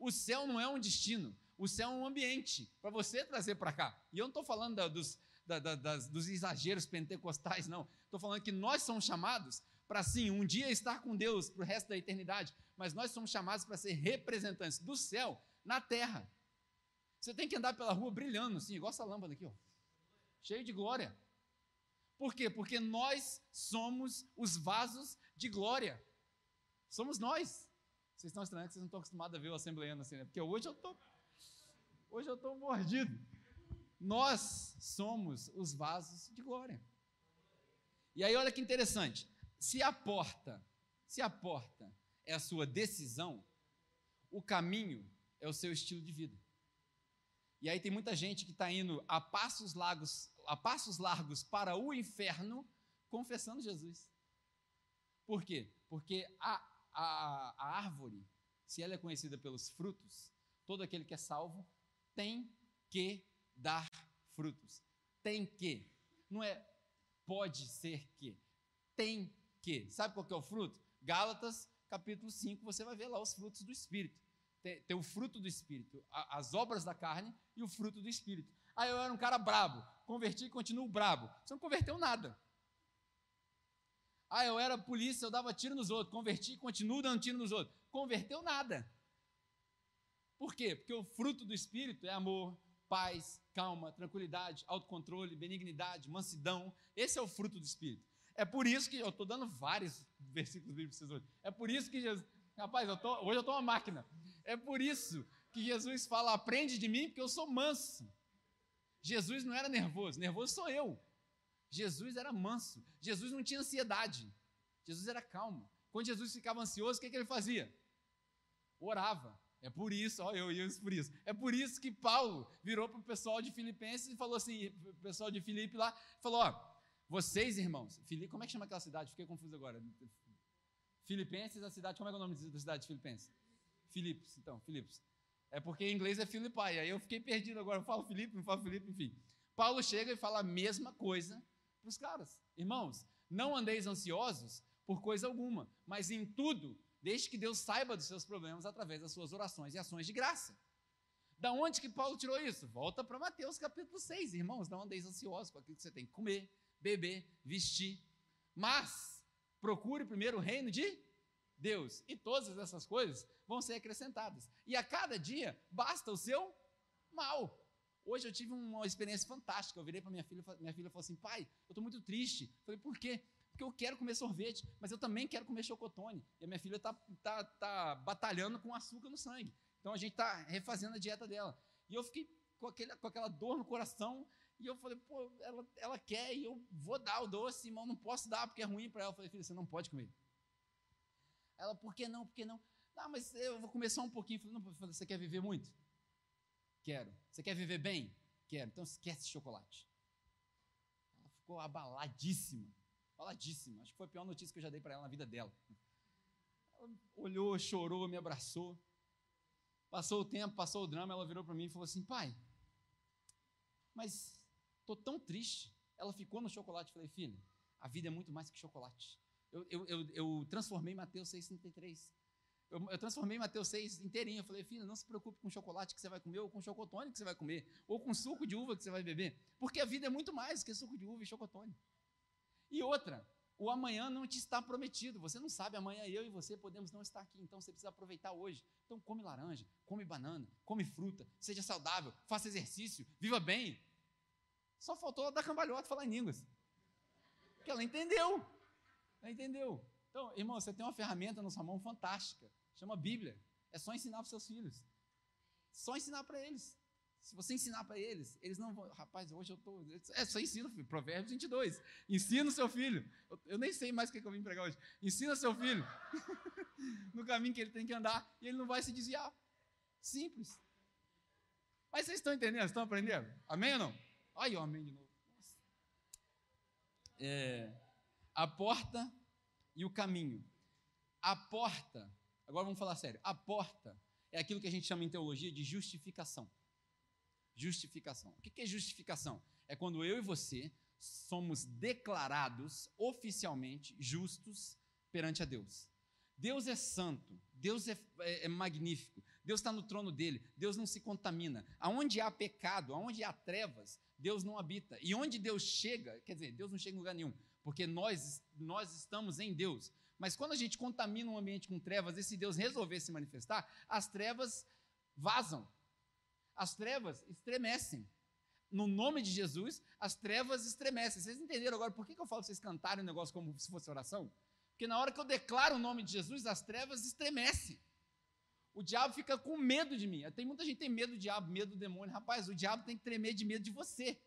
O céu não é um destino, o céu é um ambiente para você trazer para cá. E eu não estou falando da, dos, da, da, das, dos exageros pentecostais, não. Estou falando que nós somos chamados para, sim, um dia estar com Deus para o resto da eternidade, mas nós somos chamados para ser representantes do céu na terra. Você tem que andar pela rua brilhando, assim, igual essa lâmpada aqui, ó, cheio de glória. Por quê? Porque nós somos os vasos de glória. Somos nós. Vocês estão estranhando que vocês não estão acostumados a ver o assembleano assim, né? Porque hoje eu tô, hoje eu estou mordido. Nós somos os vasos de glória. E aí olha que interessante. Se a porta, se a porta é a sua decisão, o caminho é o seu estilo de vida. E aí tem muita gente que está indo a passos largos, a passos largos para o inferno, confessando Jesus. Por quê? Porque a, a, a árvore, se ela é conhecida pelos frutos, todo aquele que é salvo tem que dar frutos. Tem que. Não é pode ser que. Tem que. Sabe qual que é o fruto? Gálatas, capítulo 5, você vai ver lá os frutos do Espírito tem, tem o fruto do Espírito, a, as obras da carne e o fruto do Espírito. Aí eu era um cara brabo, converti e continuo brabo. Você não converteu nada. Ah, eu era polícia, eu dava tiro nos outros, converti continuo dando tiro nos outros. Converteu nada. Por quê? Porque o fruto do Espírito é amor, paz, calma, tranquilidade, autocontrole, benignidade, mansidão. Esse é o fruto do Espírito. É por isso que eu estou dando vários versículos bíblicos hoje. É por isso que Jesus. Rapaz, eu tô, hoje eu estou uma máquina. É por isso que Jesus fala: aprende de mim, porque eu sou manso. Jesus não era nervoso, nervoso sou eu. Jesus era manso. Jesus não tinha ansiedade. Jesus era calmo. Quando Jesus ficava ansioso, o que, que ele fazia? Orava. É por isso, ó, eu ia por isso. É por isso que Paulo virou para o pessoal de Filipenses e falou assim: o pessoal de Filipe lá, falou: ó, vocês irmãos, Filipe, como é que chama aquela cidade? Fiquei confuso agora. Filipenses, a cidade, como é, é o nome da cidade de Filipenses? Filipos, então, Filipos. É porque em inglês é Filipai, aí eu fiquei perdido agora, eu falo Filipe, não falo Filipe, enfim. Paulo chega e fala a mesma coisa para os caras. Irmãos, não andeis ansiosos por coisa alguma, mas em tudo, desde que Deus saiba dos seus problemas através das suas orações e ações de graça. Da onde que Paulo tirou isso? Volta para Mateus capítulo 6, irmãos, não andeis ansiosos com aquilo que você tem que comer, beber, vestir, mas procure primeiro o reino de Deus. E todas essas coisas vão ser acrescentadas. E a cada dia basta o seu mal. Hoje eu tive uma experiência fantástica. Eu virei para minha filha, minha filha falou assim: pai, eu estou muito triste. Eu falei, por quê? Porque eu quero comer sorvete, mas eu também quero comer chocotone. E a minha filha está tá, tá batalhando com açúcar no sangue. Então a gente está refazendo a dieta dela. E eu fiquei com, aquele, com aquela dor no coração. E eu falei, pô, ela, ela quer e eu vou dar o doce, mas não posso dar porque é ruim para ela. Eu falei, filha, você não pode comer. Ela, por que não? Por que não? Ah, mas eu vou comer só um pouquinho. Falei, não, você quer viver muito? Quero. Você quer viver bem? Quero. Então esquece chocolate. Ela ficou abaladíssima. Faladíssima. Acho que foi a pior notícia que eu já dei para ela na vida dela. Ela olhou, chorou, me abraçou. Passou o tempo, passou o drama, ela virou para mim e falou assim: pai, mas estou tão triste. Ela ficou no chocolate. Falei, filha, a vida é muito mais que chocolate. Eu, eu, eu, eu transformei Mateus 6,33. Eu, eu, transformei Mateus 6 inteirinho. Eu falei, filha, não se preocupe com chocolate que você vai comer, ou com chocotone que você vai comer, ou com suco de uva que você vai beber. Porque a vida é muito mais que suco de uva e chocotone. E outra, o amanhã não te está prometido. Você não sabe, amanhã eu e você podemos não estar aqui. Então você precisa aproveitar hoje. Então come laranja, come banana, come fruta, seja saudável, faça exercício, viva bem. Só faltou dar cambalhota falar em línguas. Porque ela entendeu. Ela entendeu. Então, irmão, você tem uma ferramenta na sua mão fantástica. Chama Bíblia. É só ensinar para seus filhos. Só ensinar para eles. Se você ensinar para eles, eles não vão. Rapaz, hoje eu estou. É só ensina, filho. Provérbios 22. Ensina o seu filho. Eu, eu nem sei mais o que, é que eu vim pregar hoje. Ensina seu filho no caminho que ele tem que andar e ele não vai se desviar. Simples. Mas vocês estão entendendo? Estão aprendendo? Amém ou não? Ai, amém de novo. É, a porta e o caminho. A porta, agora vamos falar sério. A porta é aquilo que a gente chama em teologia de justificação. Justificação. O que é justificação? É quando eu e você somos declarados oficialmente justos perante a Deus. Deus é santo, Deus é, é, é magnífico, Deus está no trono dele, Deus não se contamina. Aonde há pecado, aonde há trevas, Deus não habita. E onde Deus chega, quer dizer, Deus não chega em lugar nenhum, porque nós, nós estamos em Deus. Mas quando a gente contamina um ambiente com trevas, e se Deus resolver se manifestar, as trevas vazam, as trevas estremecem. No nome de Jesus, as trevas estremecem. Vocês entenderam agora por que eu falo vocês cantarem um negócio como se fosse oração? Porque na hora que eu declaro o nome de Jesus, as trevas estremecem. O diabo fica com medo de mim. Tem muita gente que tem medo do diabo, medo do demônio. Rapaz, o diabo tem que tremer de medo de você.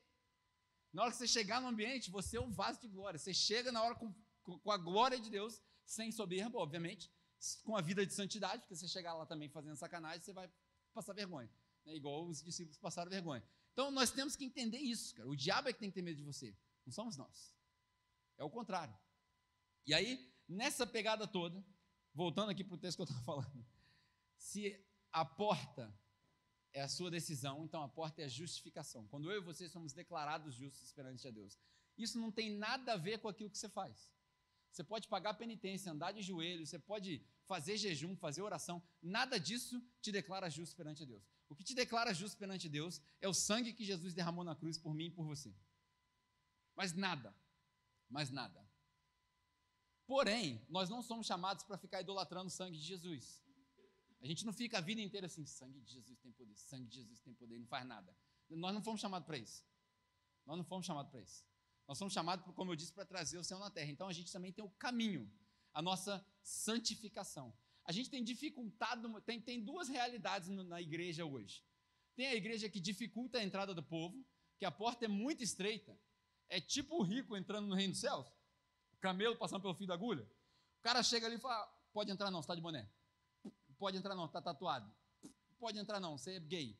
Na hora que você chegar no ambiente, você é um vaso de glória. Você chega na hora com, com a glória de Deus, sem soberba, obviamente, com a vida de santidade, porque você chegar lá também fazendo sacanagem, você vai passar vergonha. Né? Igual os discípulos passaram vergonha. Então nós temos que entender isso, cara. O diabo é que tem que ter medo de você, não somos nós. É o contrário. E aí, nessa pegada toda, voltando aqui para o texto que eu estava falando, se a porta é a sua decisão, então a porta é a justificação. Quando eu e você somos declarados justos perante a Deus. Isso não tem nada a ver com aquilo que você faz. Você pode pagar penitência, andar de joelhos, você pode fazer jejum, fazer oração, nada disso te declara justo perante Deus. O que te declara justo perante Deus é o sangue que Jesus derramou na cruz por mim e por você. Mas nada, mais nada. Porém, nós não somos chamados para ficar idolatrando o sangue de Jesus. A gente não fica a vida inteira assim, sangue de Jesus tem poder, sangue de Jesus tem poder, e não faz nada. Nós não fomos chamados para isso. Nós não fomos chamados para isso. Nós somos chamados, como eu disse, para trazer o céu na terra. Então a gente também tem o caminho, a nossa santificação. A gente tem dificultado, tem, tem duas realidades na igreja hoje. Tem a igreja que dificulta a entrada do povo, que a porta é muito estreita. É tipo o rico entrando no reino dos céus, o camelo passando pelo fio da agulha. O cara chega ali e fala: pode entrar não, está de boné. Pode entrar não, está tatuado. Pode entrar não, você é gay.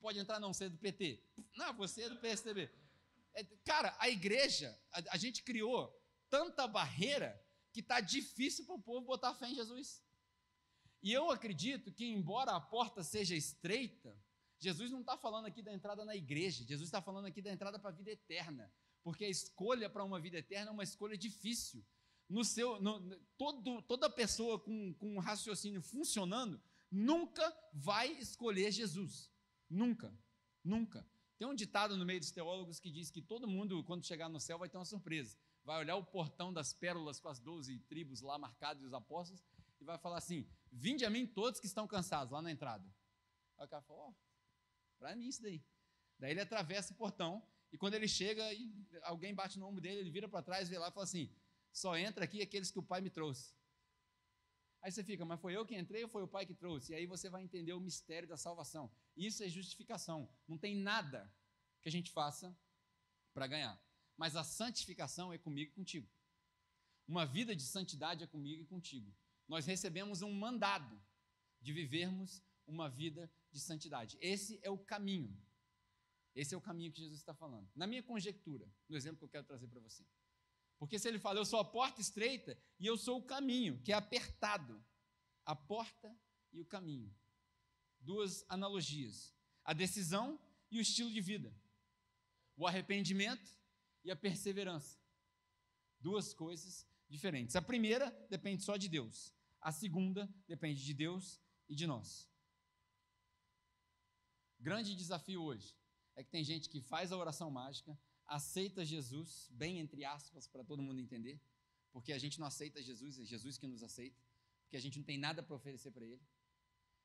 Pode entrar não, você é do PT. Não, você é do PSDB. É, cara, a igreja, a, a gente criou tanta barreira que está difícil para o povo botar fé em Jesus. E eu acredito que, embora a porta seja estreita, Jesus não está falando aqui da entrada na igreja, Jesus está falando aqui da entrada para a vida eterna, porque a escolha para uma vida eterna é uma escolha difícil no seu, no, todo, toda pessoa com, com um raciocínio funcionando nunca vai escolher Jesus. Nunca, nunca. Tem um ditado no meio dos teólogos que diz que todo mundo, quando chegar no céu, vai ter uma surpresa. Vai olhar o portão das pérolas com as doze tribos lá marcadas e os apóstolos e vai falar assim: Vinde a mim todos que estão cansados, lá na entrada. Aí o cara fala: Ó, oh, para mim isso daí. Daí ele atravessa o portão e quando ele chega, alguém bate no ombro dele, ele vira para trás, vê lá e fala assim: só entra aqui aqueles que o pai me trouxe. Aí você fica, mas foi eu que entrei ou foi o pai que trouxe? E aí você vai entender o mistério da salvação. Isso é justificação. Não tem nada que a gente faça para ganhar. Mas a santificação é comigo e contigo. Uma vida de santidade é comigo e contigo. Nós recebemos um mandado de vivermos uma vida de santidade. Esse é o caminho. Esse é o caminho que Jesus está falando. Na minha conjectura, no exemplo que eu quero trazer para você. Porque se ele fala, eu sou a porta estreita e eu sou o caminho, que é apertado. A porta e o caminho. Duas analogias: a decisão e o estilo de vida. O arrependimento e a perseverança. Duas coisas diferentes. A primeira depende só de Deus. A segunda depende de Deus e de nós. Grande desafio hoje é que tem gente que faz a oração mágica, aceita Jesus, bem entre aspas, para todo mundo entender, porque a gente não aceita Jesus, é Jesus que nos aceita, porque a gente não tem nada para oferecer para Ele.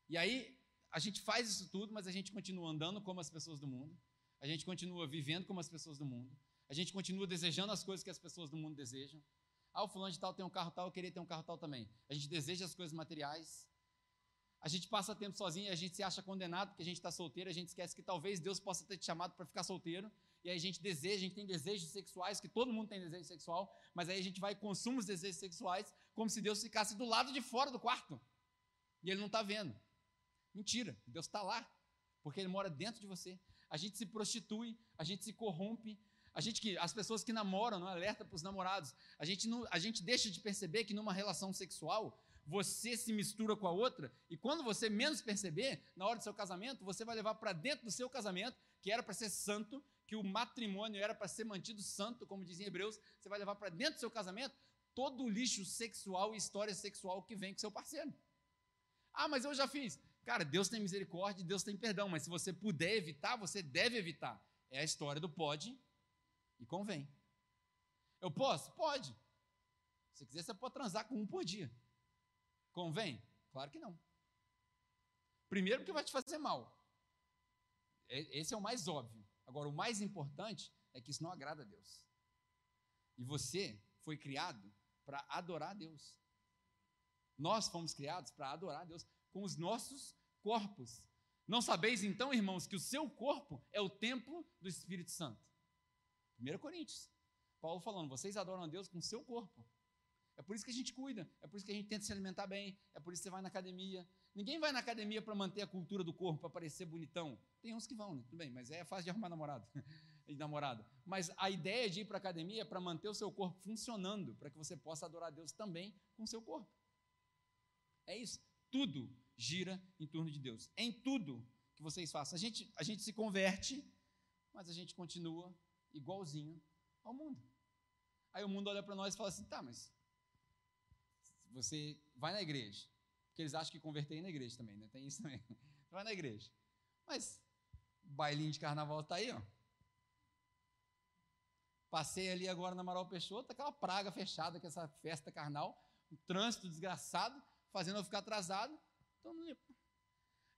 E aí, a gente faz isso tudo, mas a gente continua andando como as pessoas do mundo, a gente continua vivendo como as pessoas do mundo, a gente continua desejando as coisas que as pessoas do mundo desejam. Ah, o fulano de tal tem um carro tal, eu queria ter um carro tal também. A gente deseja as coisas materiais, a gente passa tempo sozinho e a gente se acha condenado porque a gente está solteiro, a gente esquece que talvez Deus possa ter te chamado para ficar solteiro, e aí a gente deseja, a gente tem desejos sexuais, que todo mundo tem desejo sexual, mas aí a gente vai e consuma os desejos sexuais como se Deus ficasse do lado de fora do quarto, e Ele não está vendo. Mentira, Deus está lá, porque Ele mora dentro de você. A gente se prostitui, a gente se corrompe, a gente que, as pessoas que namoram, não alerta para os namorados, a gente, não, a gente deixa de perceber que numa relação sexual você se mistura com a outra, e quando você menos perceber, na hora do seu casamento, você vai levar para dentro do seu casamento, que era para ser santo, que o matrimônio era para ser mantido santo, como dizem Hebreus, você vai levar para dentro do seu casamento todo o lixo sexual e história sexual que vem com seu parceiro. Ah, mas eu já fiz. Cara, Deus tem misericórdia, Deus tem perdão, mas se você puder evitar, você deve evitar. É a história do pode e convém. Eu posso? Pode. Se quiser, você pode transar com um por dia. Convém? Claro que não. Primeiro, porque vai te fazer mal. Esse é o mais óbvio. Agora, o mais importante é que isso não agrada a Deus. E você foi criado para adorar a Deus. Nós fomos criados para adorar a Deus com os nossos corpos. Não sabeis então, irmãos, que o seu corpo é o templo do Espírito Santo. 1 Coríntios. Paulo falando, vocês adoram a Deus com o seu corpo. É por isso que a gente cuida, é por isso que a gente tenta se alimentar bem, é por isso que você vai na academia. Ninguém vai na academia para manter a cultura do corpo, para parecer bonitão. Tem uns que vão, né? Tudo bem, mas é fácil de arrumar namorado e namorada. Mas a ideia de ir para a academia é para manter o seu corpo funcionando, para que você possa adorar a Deus também com o seu corpo. É isso. Tudo gira em torno de Deus. Em tudo que vocês façam. A gente, a gente se converte, mas a gente continua igualzinho ao mundo. Aí o mundo olha para nós e fala assim: tá, mas você vai na igreja, porque eles acham que converter é na igreja também, né? Tem isso também. Vai na igreja. Mas bailinho de carnaval está aí, ó. Passei ali agora na Amaral Peixoto, aquela praga fechada, que essa festa carnal, um trânsito desgraçado, fazendo eu ficar atrasado. Então,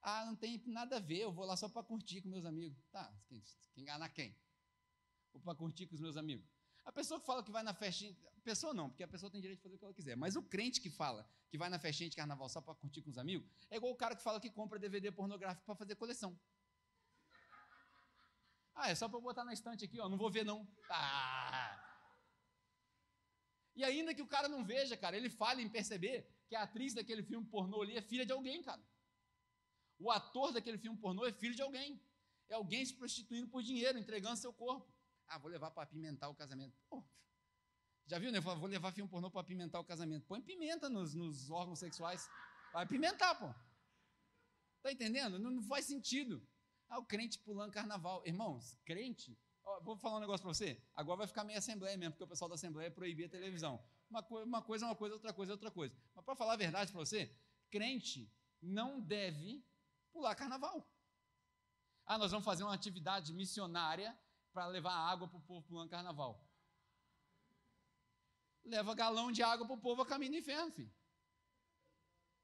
ah, não tem nada a ver, eu vou lá só para curtir com meus amigos. Tá, quem enganar quem? Vou para curtir com os meus amigos. A pessoa que fala que vai na festinha, pessoa não, porque a pessoa tem direito de fazer o que ela quiser, mas o crente que fala que vai na festinha de carnaval só para curtir com os amigos, é igual o cara que fala que compra DVD pornográfico para fazer coleção. Ah, é só para botar na estante aqui, ó, não vou ver não. Ah. E ainda que o cara não veja, cara, ele fala em perceber que a atriz daquele filme pornô ali é filha de alguém, cara. O ator daquele filme pornô é filho de alguém. É alguém se prostituindo por dinheiro, entregando seu corpo. Ah, vou levar para apimentar o casamento. Pô, já viu, né? Vou levar filme pornô para apimentar o casamento. Põe pimenta nos, nos órgãos sexuais. Vai apimentar, pô. Tá entendendo? Não, não, faz sentido. Ah, o crente pulando carnaval. Irmãos, crente. Ó, vou falar um negócio para você. Agora vai ficar meio assembleia mesmo, porque o pessoal da assembleia proibia a televisão. Uma, co uma coisa é uma coisa, outra coisa é outra coisa. Mas para falar a verdade para você, crente não deve pular carnaval. Ah, nós vamos fazer uma atividade missionária para levar água para o povo pulando carnaval. Leva galão de água para o povo a caminho do inferno, filho.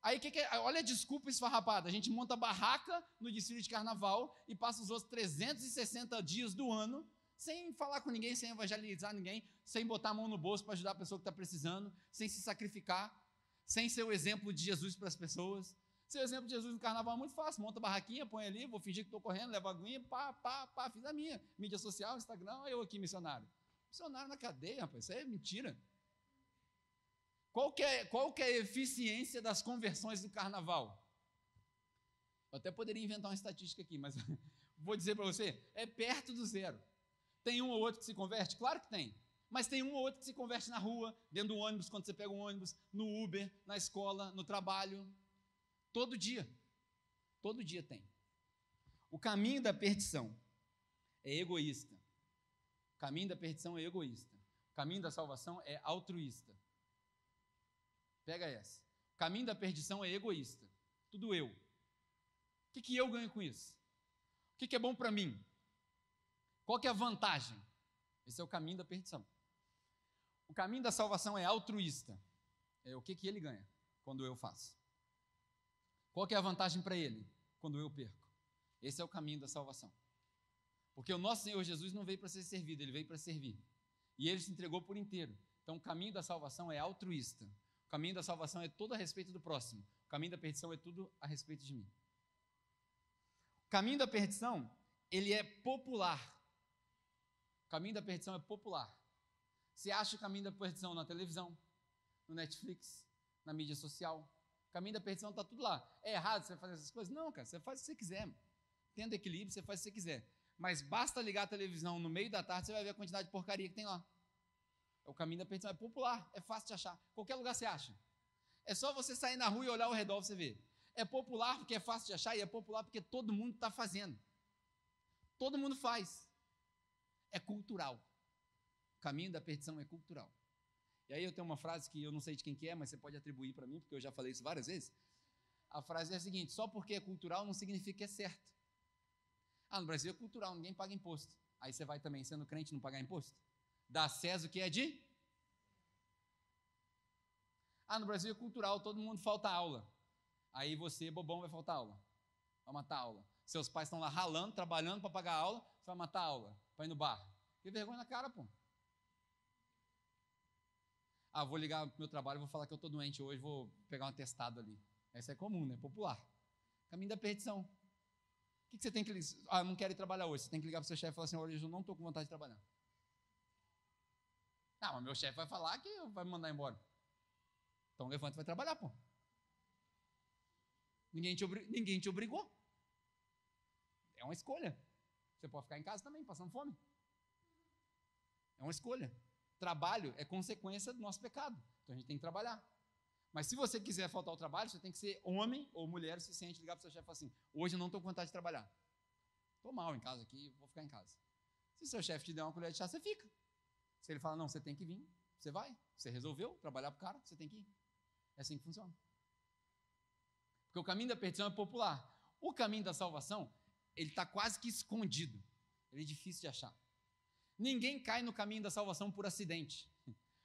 Aí, que que é? olha a desculpa esfarrapada. A gente monta barraca no desfile de carnaval e passa os outros 360 dias do ano sem falar com ninguém, sem evangelizar ninguém, sem botar a mão no bolso para ajudar a pessoa que está precisando, sem se sacrificar, sem ser o exemplo de Jesus para as pessoas. Seu exemplo de Jesus no carnaval é muito fácil. Monta a barraquinha, põe ali, vou fingir que estou correndo, levo a aguinha, pá, pá, pá, fiz a minha. Mídia social, Instagram, eu aqui, missionário. Missionário na cadeia, rapaz, isso é mentira. Qual que é, qual que é a eficiência das conversões do carnaval? Eu até poderia inventar uma estatística aqui, mas vou dizer para você, é perto do zero. Tem um ou outro que se converte? Claro que tem. Mas tem um ou outro que se converte na rua, dentro do ônibus, quando você pega um ônibus, no Uber, na escola, no trabalho. Todo dia. Todo dia tem. O caminho da perdição é egoísta. O caminho da perdição é egoísta. O caminho da salvação é altruísta. Pega essa. O caminho da perdição é egoísta. Tudo eu. O que, que eu ganho com isso? O que, que é bom para mim? Qual que é a vantagem? Esse é o caminho da perdição. O caminho da salvação é altruísta. É o que, que ele ganha quando eu faço. Qual é a vantagem para ele quando eu perco? Esse é o caminho da salvação. Porque o nosso Senhor Jesus não veio para ser servido, ele veio para servir. E ele se entregou por inteiro. Então o caminho da salvação é altruísta. O caminho da salvação é todo a respeito do próximo. O caminho da perdição é tudo a respeito de mim. O caminho da perdição, ele é popular. O caminho da perdição é popular. Você acha o caminho da perdição na televisão, no Netflix, na mídia social. Caminho da perdição está tudo lá. É errado você fazer essas coisas? Não, cara, você faz o que você quiser. Tendo equilíbrio, você faz o que você quiser. Mas basta ligar a televisão no meio da tarde, você vai ver a quantidade de porcaria que tem lá. O caminho da perdição é popular, é fácil de achar. Qualquer lugar você acha. É só você sair na rua e olhar ao redor você vê. É popular porque é fácil de achar e é popular porque todo mundo está fazendo. Todo mundo faz. É cultural. O caminho da perdição é cultural. E aí eu tenho uma frase que eu não sei de quem que é, mas você pode atribuir para mim, porque eu já falei isso várias vezes. A frase é a seguinte: só porque é cultural não significa que é certo. Ah, no Brasil é cultural, ninguém paga imposto. Aí você vai também, sendo crente, não pagar imposto? Dá César o que é de? Ah, no Brasil é cultural, todo mundo falta aula. Aí você, bobão, vai faltar aula. Vai matar aula. Seus pais estão lá ralando, trabalhando para pagar aula, você vai matar aula, para ir no bar. Que vergonha na cara, pô. Ah, vou ligar pro meu trabalho, vou falar que eu estou doente hoje, vou pegar um atestado ali. Essa é comum, né? Popular. Caminho da perdição. O que, você tem que. Ah, não quero ir trabalhar hoje. Você tem que ligar para o seu chefe e falar assim: olha, eu não estou com vontade de trabalhar. Ah, mas meu chefe vai falar que vai me mandar embora. Então levanta e vai trabalhar, pô. Ninguém te. Ninguém te obrigou. É uma escolha. Você pode ficar em casa também, passando fome. É uma escolha. Trabalho é consequência do nosso pecado. Então a gente tem que trabalhar. Mas se você quiser faltar ao trabalho, você tem que ser homem ou mulher suficiente, ligar para o seu chefe e falar assim: hoje eu não estou com vontade de trabalhar. Estou mal em casa aqui, vou ficar em casa. Se seu chefe te der uma colher de chá, você fica. Se ele fala, não, você tem que vir, você vai. Você resolveu trabalhar para o cara, você tem que ir. É assim que funciona. Porque o caminho da perdição é popular. O caminho da salvação, ele está quase que escondido. Ele é difícil de achar. Ninguém cai no caminho da salvação por acidente.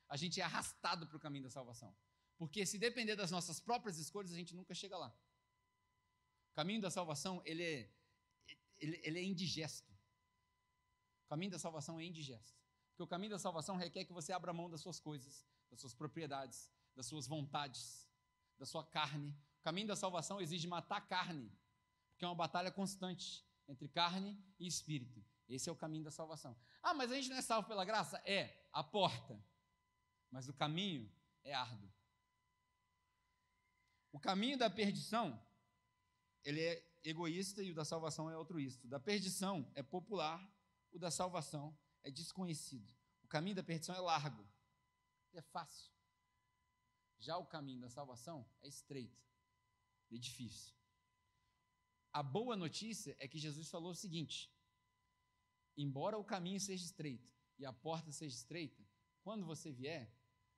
A gente é arrastado para o caminho da salvação. Porque se depender das nossas próprias escolhas, a gente nunca chega lá. O caminho da salvação, ele é, ele, ele é indigesto. O caminho da salvação é indigesto. Porque o caminho da salvação requer que você abra mão das suas coisas, das suas propriedades, das suas vontades, da sua carne. O caminho da salvação exige matar a carne, porque é uma batalha constante entre carne e espírito. Esse é o caminho da salvação. Ah, mas a gente não é salvo pela graça? É, a porta. Mas o caminho é árduo. O caminho da perdição, ele é egoísta e o da salvação é altruísta. O da perdição é popular, o da salvação é desconhecido. O caminho da perdição é largo, é fácil. Já o caminho da salvação é estreito, é difícil. A boa notícia é que Jesus falou o seguinte: embora o caminho seja estreito e a porta seja estreita, quando você vier,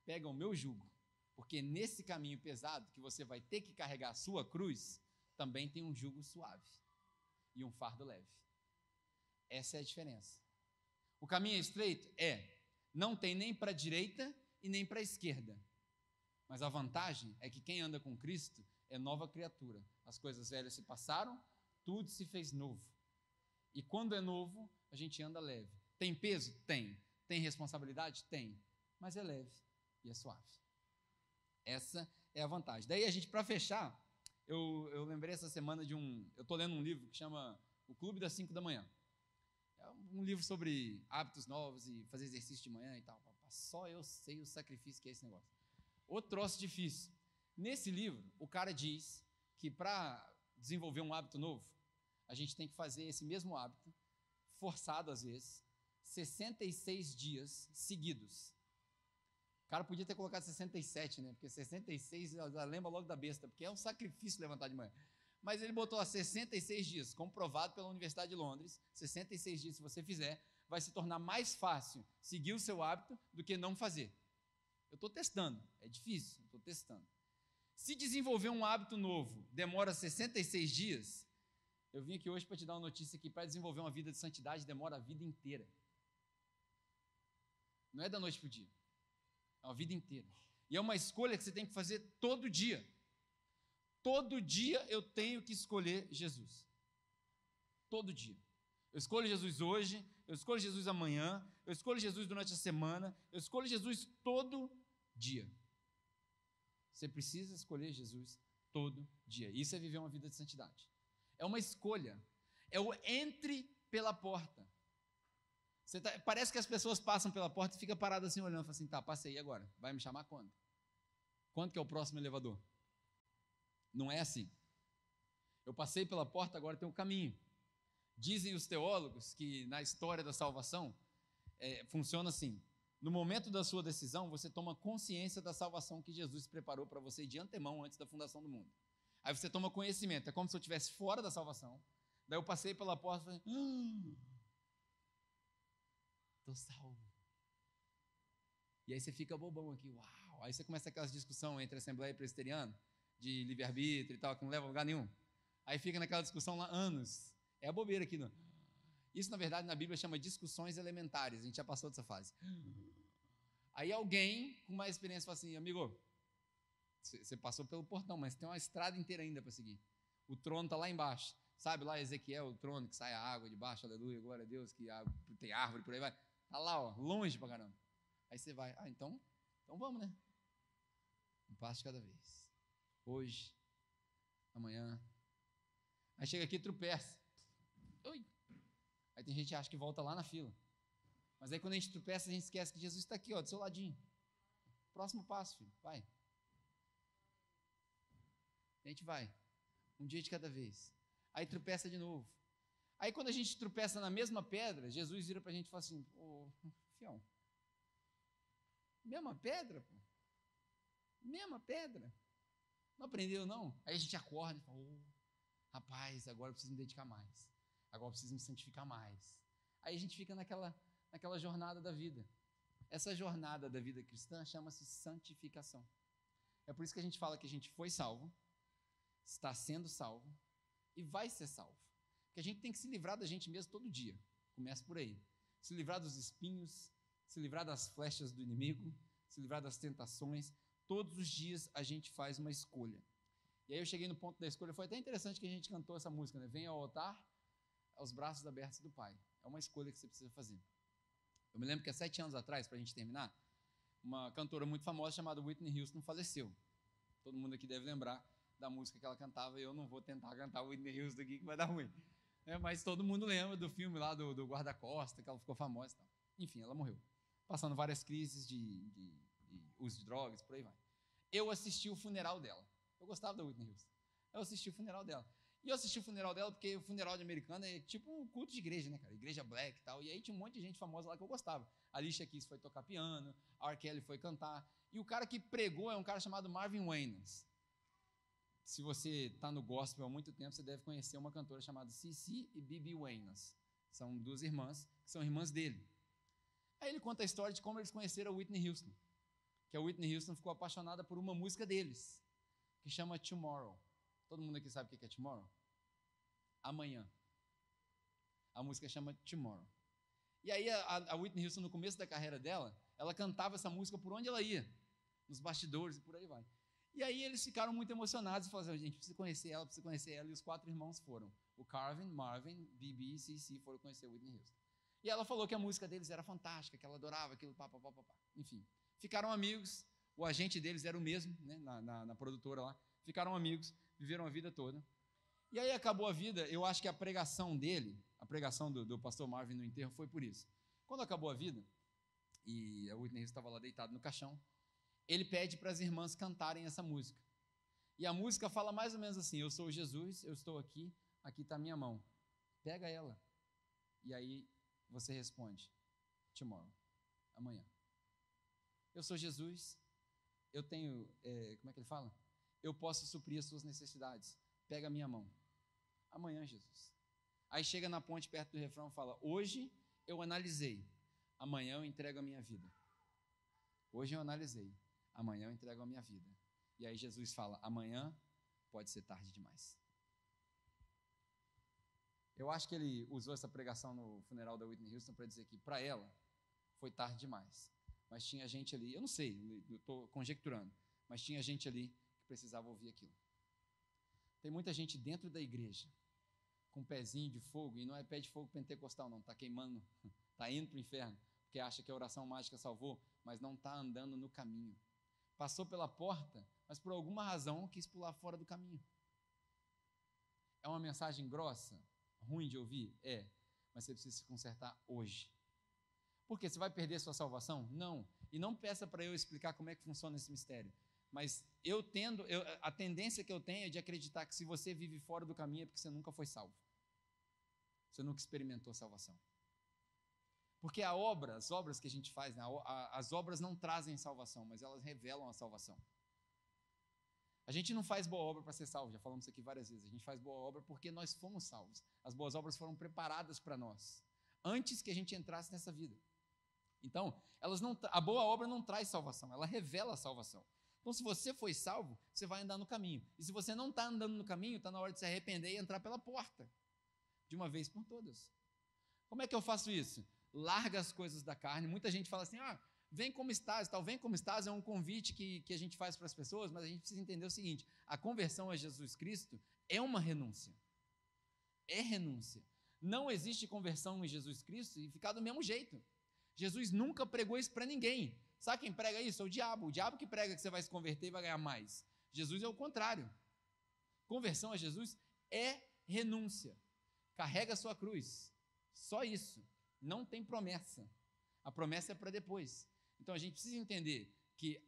pega o meu jugo, porque nesse caminho pesado que você vai ter que carregar a sua cruz, também tem um jugo suave e um fardo leve. Essa é a diferença. O caminho é estreito? É. Não tem nem para a direita e nem para a esquerda. Mas a vantagem é que quem anda com Cristo é nova criatura. As coisas velhas se passaram, tudo se fez novo. E quando é novo, a gente anda leve. Tem peso? Tem. Tem responsabilidade? Tem. Mas é leve e é suave. Essa é a vantagem. Daí a gente, para fechar, eu, eu lembrei essa semana de um. Eu estou lendo um livro que chama O Clube das 5 da Manhã. É um livro sobre hábitos novos e fazer exercício de manhã e tal. Só eu sei o sacrifício que é esse negócio. O troço difícil. Nesse livro, o cara diz que para desenvolver um hábito novo, a gente tem que fazer esse mesmo hábito, forçado às vezes, 66 dias seguidos. O cara podia ter colocado 67, né? Porque 66 já lembra logo da besta, porque é um sacrifício levantar de manhã. Mas ele botou a 66 dias, comprovado pela Universidade de Londres. 66 dias, se você fizer, vai se tornar mais fácil seguir o seu hábito do que não fazer. Eu estou testando, é difícil, estou testando. Se desenvolver um hábito novo demora 66 dias, eu vim aqui hoje para te dar uma notícia que para desenvolver uma vida de santidade demora a vida inteira. Não é da noite para o dia. É uma vida inteira. E é uma escolha que você tem que fazer todo dia. Todo dia eu tenho que escolher Jesus. Todo dia. Eu escolho Jesus hoje, eu escolho Jesus amanhã, eu escolho Jesus durante a semana, eu escolho Jesus todo dia. Você precisa escolher Jesus todo dia. Isso é viver uma vida de santidade. É uma escolha. É o entre pela porta. Tá, parece que as pessoas passam pela porta e fica parado assim olhando, assim, tá, passei agora. Vai me chamar quando? Quando que é o próximo elevador? Não é assim. Eu passei pela porta, agora tem um caminho. Dizem os teólogos que na história da salvação é, funciona assim: no momento da sua decisão, você toma consciência da salvação que Jesus preparou para você de antemão antes da fundação do mundo. Aí você toma conhecimento, é como se eu estivesse fora da salvação. Daí eu passei pela porta e falei: ah, Estou salvo. E aí você fica bobão aqui, uau. Aí você começa aquelas discussão entre Assembleia e Presbiteriano, de livre-arbítrio e tal, que não leva a lugar nenhum. Aí fica naquela discussão lá anos. É a bobeira aqui, não. Isso, na verdade, na Bíblia chama discussões elementares. A gente já passou dessa fase. Aí alguém com mais experiência fala assim, amigo, você passou pelo portão, mas tem uma estrada inteira ainda para seguir. O trono está lá embaixo. Sabe lá Ezequiel, o trono que sai a água de baixo, aleluia, glória a Deus, que tem árvore por aí vai. Está lá, ó, longe para caramba. Aí você vai, ah, então, então vamos, né? Um passo de cada vez. Hoje, amanhã. Aí chega aqui e tropeça. Oi. Aí tem gente que acha que volta lá na fila. Mas aí quando a gente tropeça, a gente esquece que Jesus está aqui, ó, do seu ladinho. Próximo passo, filho, vai. A gente vai. Um dia de cada vez. Aí tropeça de novo. Aí quando a gente tropeça na mesma pedra, Jesus vira para a gente e fala assim, ô, fião, mesma pedra, pô. Mesma pedra. Não aprendeu, não? Aí a gente acorda e fala, oh, rapaz, agora eu preciso me dedicar mais agora preciso me santificar mais. Aí a gente fica naquela, naquela jornada da vida. Essa jornada da vida cristã chama-se santificação. É por isso que a gente fala que a gente foi salvo, está sendo salvo e vai ser salvo. Porque a gente tem que se livrar da gente mesmo todo dia. Começa por aí. Se livrar dos espinhos, se livrar das flechas do inimigo, se livrar das tentações. Todos os dias a gente faz uma escolha. E aí eu cheguei no ponto da escolha, foi até interessante que a gente cantou essa música, né? Venha ao altar aos braços abertos do Pai. É uma escolha que você precisa fazer. Eu me lembro que há sete anos atrás, para a gente terminar, uma cantora muito famosa chamada Whitney Houston faleceu. Todo mundo aqui deve lembrar da música que ela cantava, e eu não vou tentar cantar Whitney Houston aqui, que vai dar ruim. É, mas todo mundo lembra do filme lá do, do Guarda-Costa, que ela ficou famosa e. Enfim, ela morreu. Passando várias crises de, de, de uso de drogas, por aí vai. Eu assisti o funeral dela. Eu gostava da Whitney Houston. Eu assisti o funeral dela. E eu assisti o funeral dela, porque o funeral de americana é tipo um culto de igreja, né, cara? Igreja black e tal. E aí tinha um monte de gente famosa lá que eu gostava. A Alicia Keys foi tocar piano, a R. Kelly foi cantar. E o cara que pregou é um cara chamado Marvin Wayans. Se você está no gospel há muito tempo, você deve conhecer uma cantora chamada Cici e Bibi Wayans. São duas irmãs, que são irmãs dele. Aí ele conta a história de como eles conheceram a Whitney Houston. Que a Whitney Houston ficou apaixonada por uma música deles, que chama Tomorrow. Todo mundo aqui sabe o que é Tomorrow? Amanhã. A música chama Tomorrow. E aí a, a Whitney Houston, no começo da carreira dela, ela cantava essa música por onde ela ia. Nos bastidores e por aí vai. E aí eles ficaram muito emocionados e falaram assim, gente, precisa conhecer ela, precisa conhecer ela. E os quatro irmãos foram. O Carvin, Marvin, Bibi e Cici foram conhecer Whitney Houston. E ela falou que a música deles era fantástica, que ela adorava aquilo, pá, pá, pá, pá. Enfim, ficaram amigos. O agente deles era o mesmo, né, na, na, na produtora lá. Ficaram amigos viveram a vida toda. E aí acabou a vida, eu acho que a pregação dele, a pregação do, do pastor Marvin no enterro foi por isso. Quando acabou a vida, e a Whitney estava lá deitado no caixão, ele pede para as irmãs cantarem essa música. E a música fala mais ou menos assim: Eu sou Jesus, eu estou aqui, aqui está a minha mão. Pega ela. E aí você responde: tomorrow. Amanhã. Eu sou Jesus. Eu tenho. É, como é que ele fala? Eu posso suprir as suas necessidades. Pega a minha mão. Amanhã, Jesus. Aí chega na ponte perto do refrão e fala: Hoje eu analisei. Amanhã eu entrego a minha vida. Hoje eu analisei. Amanhã eu entrego a minha vida. E aí Jesus fala: Amanhã pode ser tarde demais. Eu acho que ele usou essa pregação no funeral da Whitney Houston para dizer que para ela foi tarde demais. Mas tinha gente ali, eu não sei, eu estou conjecturando, mas tinha gente ali que precisava ouvir aquilo. Tem muita gente dentro da igreja com um pezinho de fogo, e não é pé de fogo pentecostal, não, está queimando, está indo para o inferno, porque acha que a oração mágica salvou, mas não está andando no caminho. Passou pela porta, mas por alguma razão quis pular fora do caminho. É uma mensagem grossa? ruim de ouvir? É, mas você precisa se consertar hoje. Por quê? Você vai perder sua salvação? Não. E não peça para eu explicar como é que funciona esse mistério. Mas eu tendo, eu, a tendência que eu tenho é de acreditar que se você vive fora do caminho é porque você nunca foi salvo. Você nunca experimentou salvação. Porque a obra, as obras que a gente faz, né, as obras não trazem salvação, mas elas revelam a salvação. A gente não faz boa obra para ser salvo, já falamos isso aqui várias vezes. A gente faz boa obra porque nós fomos salvos. As boas obras foram preparadas para nós, antes que a gente entrasse nessa vida. Então, elas não, a boa obra não traz salvação, ela revela a salvação. Então, se você foi salvo, você vai andar no caminho. E se você não está andando no caminho, está na hora de se arrepender e entrar pela porta, de uma vez por todas. Como é que eu faço isso? Larga as coisas da carne. Muita gente fala assim: ah, Vem como estás, tal, vem como estás é um convite que, que a gente faz para as pessoas, mas a gente precisa entender o seguinte: a conversão a Jesus Cristo é uma renúncia. É renúncia. Não existe conversão em Jesus Cristo e ficar do mesmo jeito. Jesus nunca pregou isso para ninguém. Sabe quem prega isso? É o diabo. O diabo que prega que você vai se converter e vai ganhar mais. Jesus é o contrário. Conversão a Jesus é renúncia. Carrega a sua cruz. Só isso. Não tem promessa. A promessa é para depois. Então a gente precisa entender que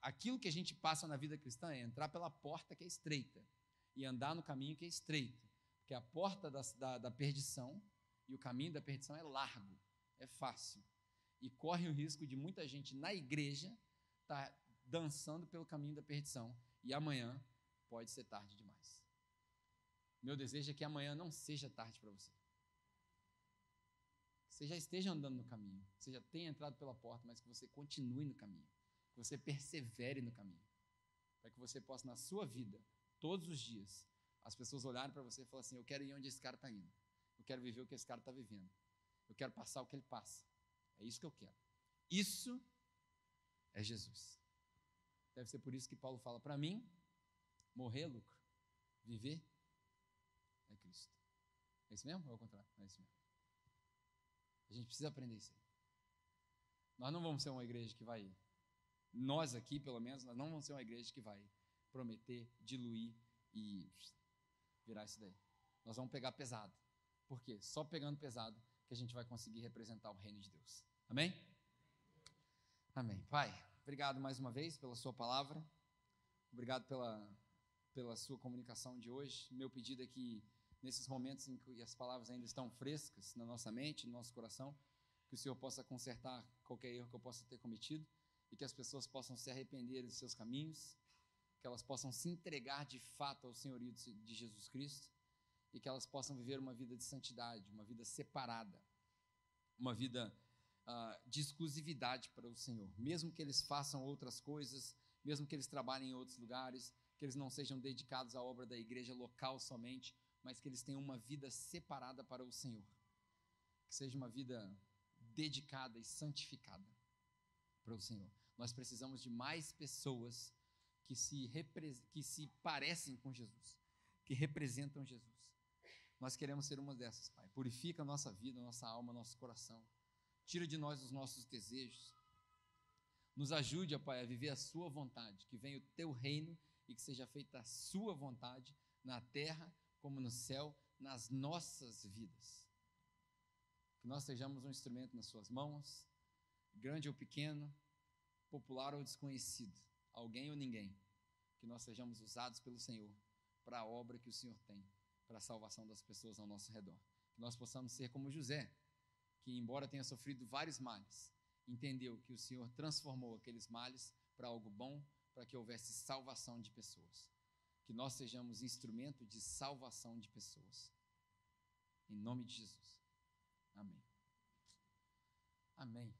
aquilo que a gente passa na vida cristã é entrar pela porta que é estreita e andar no caminho que é estreito. Porque a porta da, da, da perdição e o caminho da perdição é largo, é fácil. E corre o risco de muita gente na igreja estar tá dançando pelo caminho da perdição. E amanhã pode ser tarde demais. Meu desejo é que amanhã não seja tarde para você você já esteja andando no caminho, você já tenha entrado pela porta, mas que você continue no caminho, que você persevere no caminho, para que você possa, na sua vida, todos os dias, as pessoas olharem para você e falarem assim: Eu quero ir onde esse cara está indo, eu quero viver o que esse cara está vivendo, eu quero passar o que ele passa, é isso que eu quero. Isso é Jesus. Deve ser por isso que Paulo fala: Para mim, morrer é lucro, viver é Cristo. É isso mesmo ou é o contrário? É isso mesmo. A gente precisa aprender isso aí. Nós não vamos ser uma igreja que vai, nós aqui pelo menos, nós não vamos ser uma igreja que vai prometer, diluir e virar isso daí. Nós vamos pegar pesado. Por quê? Só pegando pesado que a gente vai conseguir representar o reino de Deus. Amém? Amém. Pai, obrigado mais uma vez pela sua palavra. Obrigado pela, pela sua comunicação de hoje. Meu pedido é que nesses momentos em que as palavras ainda estão frescas na nossa mente, no nosso coração, que o Senhor possa consertar qualquer erro que eu possa ter cometido e que as pessoas possam se arrepender dos seus caminhos, que elas possam se entregar de fato ao senhorio de Jesus Cristo e que elas possam viver uma vida de santidade, uma vida separada, uma vida uh, de exclusividade para o Senhor, mesmo que eles façam outras coisas, mesmo que eles trabalhem em outros lugares, que eles não sejam dedicados à obra da igreja local somente, mas que eles tenham uma vida separada para o Senhor. Que seja uma vida dedicada e santificada para o Senhor. Nós precisamos de mais pessoas que se, que se parecem com Jesus, que representam Jesus. Nós queremos ser uma dessas, Pai. Purifica a nossa vida, a nossa alma, nosso coração. Tira de nós os nossos desejos. Nos ajude, Pai, a viver a Sua vontade, que venha o Teu reino e que seja feita a Sua vontade na terra como no céu, nas nossas vidas. Que nós sejamos um instrumento nas Suas mãos, grande ou pequeno, popular ou desconhecido, alguém ou ninguém. Que nós sejamos usados pelo Senhor para a obra que o Senhor tem, para a salvação das pessoas ao nosso redor. Que nós possamos ser como José, que, embora tenha sofrido vários males, entendeu que o Senhor transformou aqueles males para algo bom, para que houvesse salvação de pessoas. Que nós sejamos instrumento de salvação de pessoas. Em nome de Jesus. Amém. Amém.